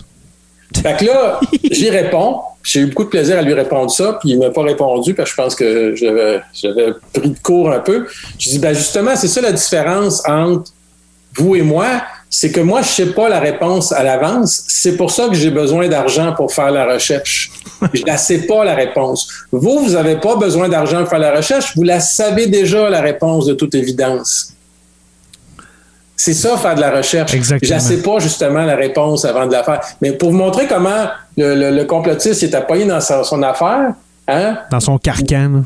Fait que là, j'y réponds. J'ai eu beaucoup de plaisir à lui répondre ça, puis il m'a pas répondu, parce que je pense que j'avais, j'avais pris de court un peu. Je dis, ben justement, c'est ça la différence entre vous et moi, c'est que moi, je sais pas la réponse à l'avance. C'est pour ça que j'ai besoin d'argent pour faire la recherche. Je la sais pas, la réponse. Vous, vous avez pas besoin d'argent pour faire la recherche. Vous la savez déjà, la réponse, de toute évidence. C'est ça, faire de la recherche. Exactement. Je ne sais pas justement la réponse avant de la faire. Mais pour vous montrer comment le, le- le complotiste est appuyé dans sa- son affaire, hein, Dans son carcan.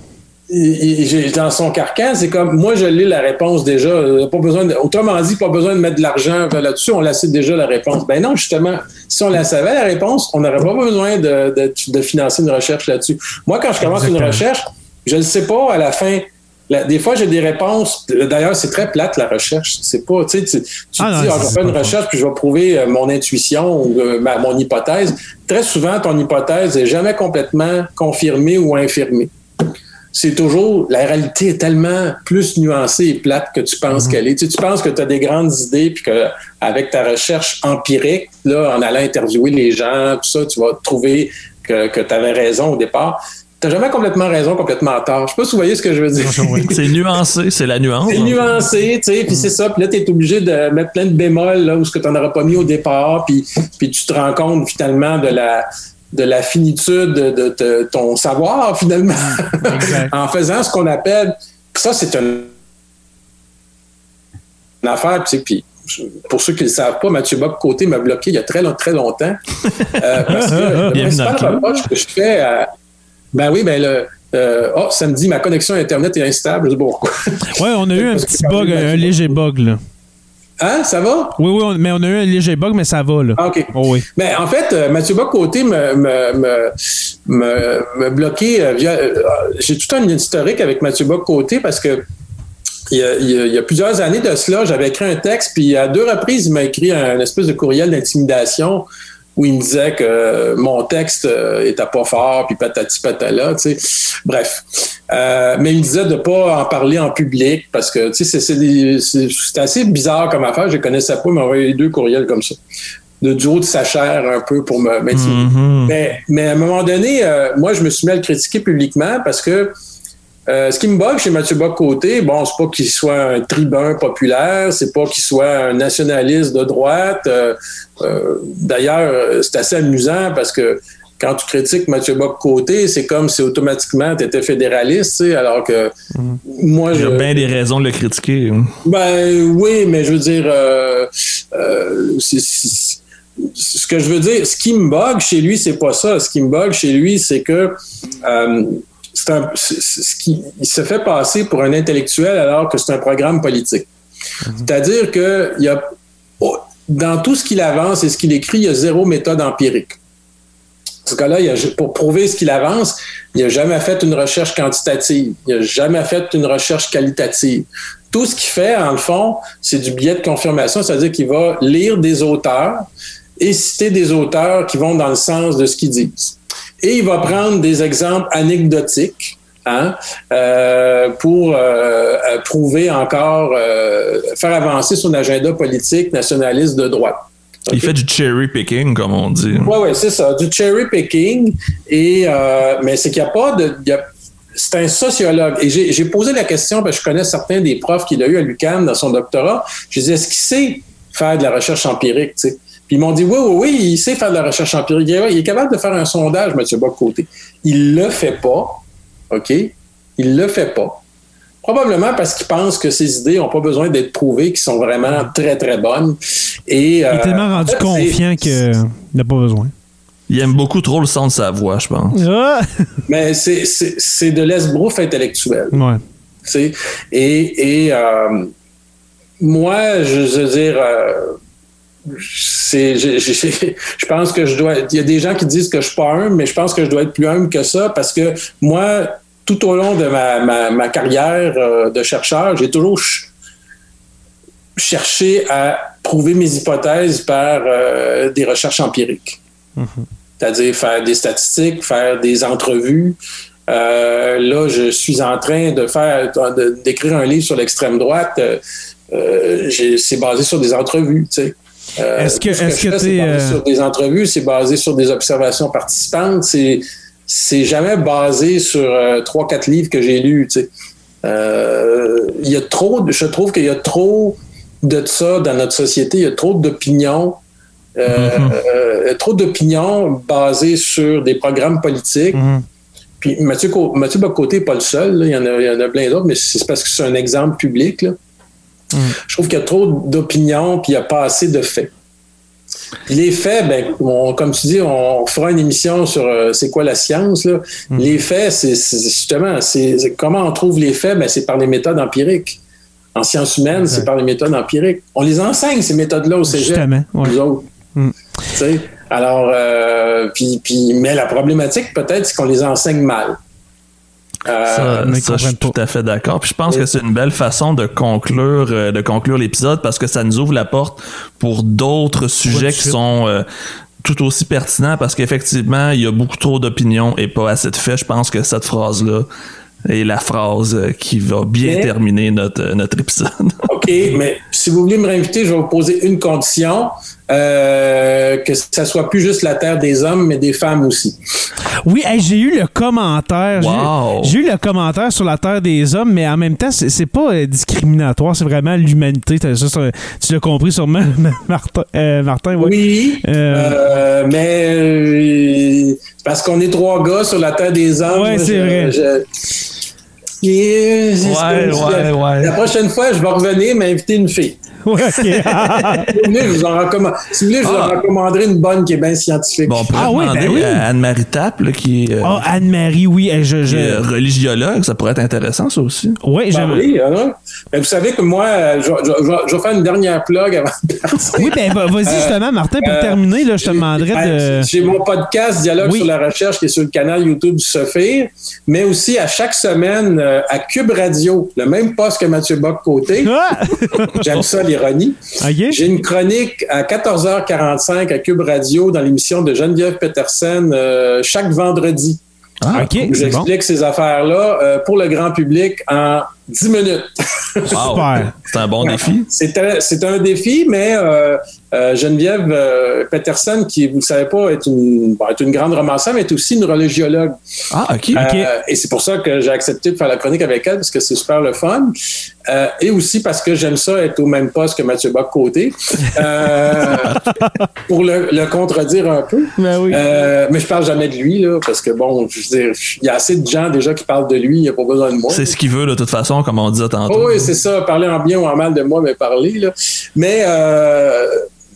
Il- il- dans son carcan, c'est comme moi je lis la réponse déjà. Euh, Pas besoin de- autrement dit, pas besoin de mettre de l'argent là-dessus, on la sait déjà la réponse. Ben non, justement, si on la savait la réponse, on n'aurait pas besoin de, de- de financer une recherche là-dessus. Moi, quand je commence une recherche, je ne sais pas à la fin. la- des fois, j'ai des réponses. D'ailleurs, c'est très plate la recherche. C'est pas, tu sais, tu, Ah non, dis, ah, je vais faire une recherche puis je vais prouver euh, mon intuition ou euh, ma- mon hypothèse. Très souvent, ton hypothèse est jamais complètement confirmée ou infirmée. C'est toujours, la réalité est tellement plus nuancée et plate que tu penses qu'elle est. Tu, penses que tu as des grandes idées, puis qu'avec ta recherche empirique, là, en allant interviewer les gens, tout ça, tu vas trouver que, que tu avais raison au départ. T'as jamais complètement raison, complètement tort. Je sais pas si vous voyez ce que je veux dire. c'est nuancé, c'est la nuance. C'est nuancé, tu sais, puis c'est ça. Puis là, tu es obligé de mettre plein de bémols là où ce que tu n'aurais pas mis au départ, puis, puis tu te rends compte finalement de la de la finitude de, ton savoir finalement en faisant ce qu'on appelle ça c'est une, affaire puis pour ceux qui ne le savent pas, Mathieu Bob Côté m'a bloqué il y a très, très longtemps. Euh, parce que le principal reproche que je fais à, ben oui, ben le. Euh, oh, samedi, ma connexion Internet est instable. Je sais pourquoi. Ouais, on a eu un petit bug, un léger bug, là. Hein, ça va? Oui, oui, mais on a eu un léger bug, mais ça va, là. Ah, OK. Oh, oui. Mais en fait, euh, Mathieu Bock-Côté me, me, me, me, bloqué euh, via. J'ai tout un historique avec Mathieu Bock-Côté parce que il y, a, il y, a, plusieurs années de cela, j'avais écrit un texte, puis à deux reprises, il m'a écrit un espèce de courriel d'intimidation où il me disait que mon texte euh, était pas fort, puis patati patala, tu sais. Bref. Euh, mais il me disait de pas en parler en public parce que, tu sais, c'est assez bizarre comme affaire. Je connaissais pas, il m'a envoyé deux courriels comme ça. De, du haut de sa chair un peu pour me mm-hmm. mais, mais à un moment donné, euh, moi, je me suis mis à le critiquer publiquement parce que euh, ce qui me bug chez Mathieu Bock-Côté, bon, c'est pas qu'il soit un tribun populaire, c'est pas qu'il soit un nationaliste de droite. Euh, euh, d'ailleurs, c'est assez amusant parce que quand tu critiques Mathieu Bock-Côté, c'est comme si automatiquement tu étais fédéraliste, tu sais, alors que mhm. moi, je... Il y a bien des raisons de le critiquer. Hein. Ben oui, mais je veux dire, ce que je veux dire, ce qui me bug chez lui, c'est pas ça. Ce qui me bug chez lui, c'est que un, ce qui, il se fait passer pour un intellectuel alors que c'est un programme politique. Mhm. C'est-à-dire que il y a, oh, dans tout ce qu'il avance et ce qu'il écrit, il y a zéro méthode empirique. En ce cas-là, pour prouver ce qu'il avance, il n'a jamais fait une recherche quantitative, il n'a jamais fait une recherche qualitative. Tout ce qu'il fait, en le fond, c'est du biais de confirmation, c'est-à-dire qu'il va lire des auteurs et citer des auteurs qui vont dans le sens de ce qu'ils disent. Et il va prendre des exemples anecdotiques hein, euh, pour euh, prouver encore, euh, faire avancer son agenda politique nationaliste de droite. Il fait du cherry picking, comme on dit. Oui, oui, c'est ça, du cherry picking. Et, mais c'est qu'il n'y a pas de. c'est un sociologue. Et j'ai posé la question, parce que je connais certains des profs qu'il a eu à l'UQAM dans son doctorat. Je disais, est-ce qu'il sait faire de la recherche empirique? sais? Puis ils m'ont dit oui, oui, oui, il sait faire de la recherche empirique. Il est capable de faire un sondage, M. Bock-Côté. Il le fait pas. OK? Il le fait pas. Probablement parce qu'il pense que ses idées n'ont pas besoin d'être prouvées, qui sont vraiment très, très bonnes. Et, il est tellement rendu euh, confiant qu'il n'a pas besoin. Il aime beaucoup trop le son de sa voix, je pense. Ah! Mais c'est de l'esbrouf intellectuel. Ouais. Et, et euh, moi, je veux dire, euh, je, pense que je dois. Il y a des gens qui disent que je suis pas humble, mais je pense que je dois être plus humble que ça parce que moi, tout au long de ma, ma, carrière euh, de chercheur, j'ai toujours cherché à prouver mes hypothèses par euh, des recherches empiriques. Mm-hmm. C'est-à-dire faire des statistiques, faire des entrevues. Euh, là, je suis en train de faire, d'écrire un livre sur l'extrême droite. c'est basé sur des entrevues. Tu sais. Euh, est-ce que, est-ce que, c'est basé euh, sur des entrevues, c'est basé sur des observations participantes, c'est c'est jamais basé sur euh, trois quatre livres que j'ai lus. Tu sais. il y a trop, je trouve qu'il y a trop de ça dans notre société. Il y a trop d'opinions, mm-hmm. trop d'opinions basées sur des programmes politiques. Mm-hmm. Puis Mathieu, Mathieu Bocoté n'est pas le seul. Il, y en a, il y en a plein d'autres, mais c'est parce que c'est un exemple public. Là. Mm. Je trouve qu'il y a trop d'opinions puis il n'y a pas assez de faits. Les faits, ben, comme tu dis, on fera une émission sur euh, c'est quoi la science. Là. Mm. Les faits, c'est justement, c'est comment on trouve les faits, ben, c'est par les méthodes empiriques. En sciences humaines, c'est par les méthodes empiriques. On les enseigne, ces méthodes-là, au cégep. Justement, nous autres. Mm. Alors, euh, puis, puis, mais la problématique, peut-être, c'est qu'on les enseigne mal. Euh, ça, je suis tout à fait d'accord. Puis je pense que c'est une belle façon de conclure, euh, de conclure l'épisode parce que ça nous ouvre la porte pour d'autres sujets qui sont euh, tout aussi pertinents parce qu'effectivement, il y a beaucoup trop d'opinions et pas assez de faits. Je pense que cette phrase-là, est la phrase euh, qui va bien Mais- terminer notre, euh, notre épisode. OK, mais si vous voulez me réinviter, je vais vous poser une condition, euh, que ça soit plus juste la terre des hommes, mais des femmes aussi. Oui, hey, j'ai eu le commentaire. j'ai- Wow. J'ai eu le commentaire sur la Terre des Hommes, mais en même temps, c'est pas euh, discriminatoire, c'est vraiment l'humanité. Tu l'as compris sûrement, Martin. euh, Martin oui. Oui, Euh, euh, mais euh, parce qu'on est trois gars sur la terre des hommes. Ouais, moi, c'est vrai. je- Et- c'est- Ouais, ouais, ouais. La prochaine fois, je vais revenir m'inviter une fille. Ok. Si vous voulez, je vous en recommande- si vous voulez, je vous en Ah. recommanderai une bonne qui est bien scientifique. Bon, on pourrait Ah oui, ben oui. Anne-Marie Tapp, là, qui, est, euh, Oh, Anne-Marie, oui. hey, je, qui je... est euh, religiologue, ça pourrait être intéressant, ça aussi. Ouais, Ben je- oui, hein. Mais vous savez que moi, euh, je, vais faire une dernière plug avant de partir. Oui, ben va- vas-y justement, Martin, pour euh, terminer, là, je te J'ai- demanderais ben, de. J'ai mon podcast Dialogue Oui. sur la recherche qui est sur le canal YouTube du Sophie, mais aussi à chaque semaine euh, à Cube Radio, le même poste que Mathieu Bock-Côté. Ah! J'aime ça, l'ironie. OK. J'ai une chronique à 14h45 à Cube Radio dans l'émission de Geneviève Petersen euh, chaque vendredi. Ah, OK, c'est bon. J'explique ces affaires-là euh, pour le grand public en 10 minutes. Wow. Super. C'est un bon défi. C'est un, c'est un défi, mais euh, euh, Geneviève euh, Peterson, qui, vous ne le savez pas, est une, bon, est une grande romancière, mais est aussi une religiologue. Ah, OK. OK. Euh, et c'est pour ça que j'ai accepté de faire la chronique avec elle, parce que c'est super le fun. Euh, et aussi parce que j'aime ça être au même poste que Mathieu Bock-Côté. Pour le, le contredire un peu. Ben oui. Mais je parle jamais de lui, là, parce que bon, je veux dire, il y a assez de gens déjà qui parlent de lui, il n'y a pas besoin de moi. C'est ce qu'il veut, de toute façon, comme on disait tantôt. Oh oui, c'est ça, parler en bien ou en mal de moi, mais parler. Là. Mais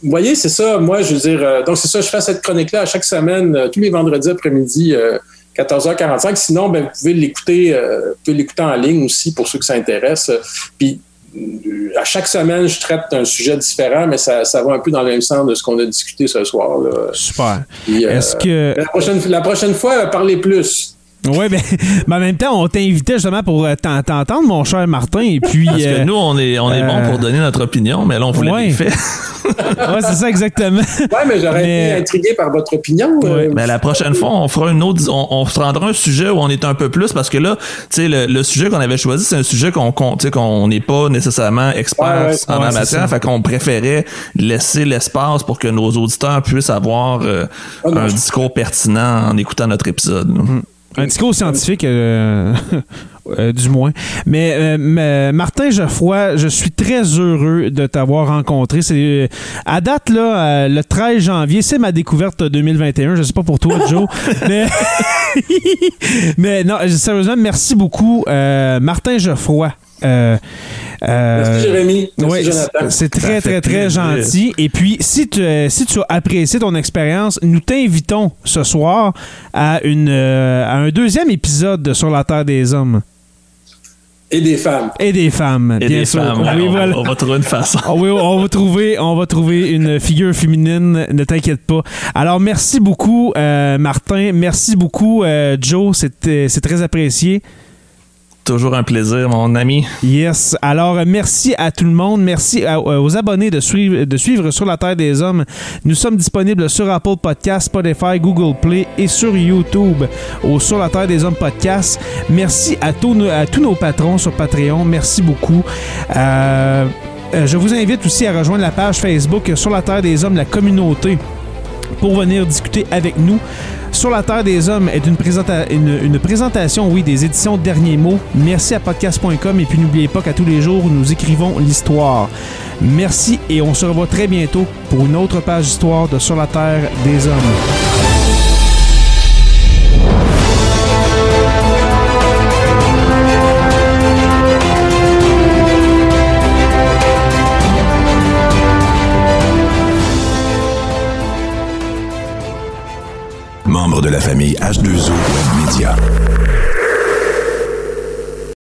vous voyez, c'est ça, moi, je veux dire, euh, donc c'est ça, je fais cette chronique-là à chaque semaine, euh, tous les vendredis après-midi, euh, 14h45. Sinon, ben, vous pouvez l'écouter, euh, vous pouvez l'écouter en ligne aussi pour ceux que ça intéresse. Puis euh, à chaque semaine, je traite un sujet différent, mais ça, ça va un peu dans le même sens de ce qu'on a discuté ce soir. Là. Super. Puis, euh, Est-ce que. la, prochaine, la prochaine fois, euh, parlez plus. Oui, ben, mais en même temps, on t'invitait justement pour euh, t'en- t'entendre, mon cher Martin. Et puis. Parce que euh, nous, on est, on est euh, bon pour donner notre opinion, mais là, on vous l'a ouais. bien fait. ouais, c'est ça exactement. Ouais, mais j'aurais Mais- été intrigué par votre opinion. euh, Mais la prochaine fois, on fera une autre, on, on se prendra un sujet où on est un peu plus parce que là, tu sais, le, le sujet qu'on avait choisi, c'est un sujet qu'on, qu'on tu sais, qu'on n'est pas nécessairement expert Ouais, ouais, en ouais, la matière, fait qu'on préférait laisser l'espace pour que nos auditeurs puissent avoir euh, Ah, un discours pertinent en écoutant notre épisode. Un discours scientifique, euh, euh, du moins. Mais euh, mais, Martin Geoffroy, je suis très heureux de t'avoir rencontré. C'est à date là, le 13 janvier, c'est ma découverte 2021. Je sais pas pour toi, Joe, mais mais non, sérieusement, merci beaucoup, Martin Geoffroy. Euh, euh, Merci Jérémy. Merci oui, Jonathan. c'est très, très, très plaisir. gentil. Et puis, si tu, euh, si tu as apprécié ton expérience, nous t'invitons ce soir à, une, euh, à un deuxième épisode de Sur la Terre des Hommes Et des femmes. et des femmes. Et bien des sûr. femmes, Oui, on, voilà. on va trouver une façon. Oui, on va trouver, on va trouver une figure féminine. Ne t'inquiète pas. Alors merci beaucoup, euh, Martin. Merci beaucoup, euh, Joe. C'est très apprécié. Toujours un plaisir, mon ami. Yes. Alors, euh, merci à tout le monde. Merci euh, aux abonnés de suivre, de suivre Sur la Terre des Hommes. Nous sommes disponibles sur Apple Podcasts, Spotify, Google Play et sur YouTube au Sur la Terre des Hommes podcast. Merci à, tous nos- à tous nos patrons sur Patreon. Merci beaucoup. Euh, je vous invite aussi à rejoindre la page Facebook Sur la Terre des Hommes, la communauté pour venir discuter avec nous. Sur la Terre des Hommes est une, présenta- une, une présentation, oui, des éditions Derniers Mots. Merci à podcast.com et puis n'oubliez pas qu'à tous les jours, nous écrivons l'histoire. Merci et on se revoit très bientôt pour une autre page d'histoire de Sur la Terre des Hommes. De la famille H2O Web Media.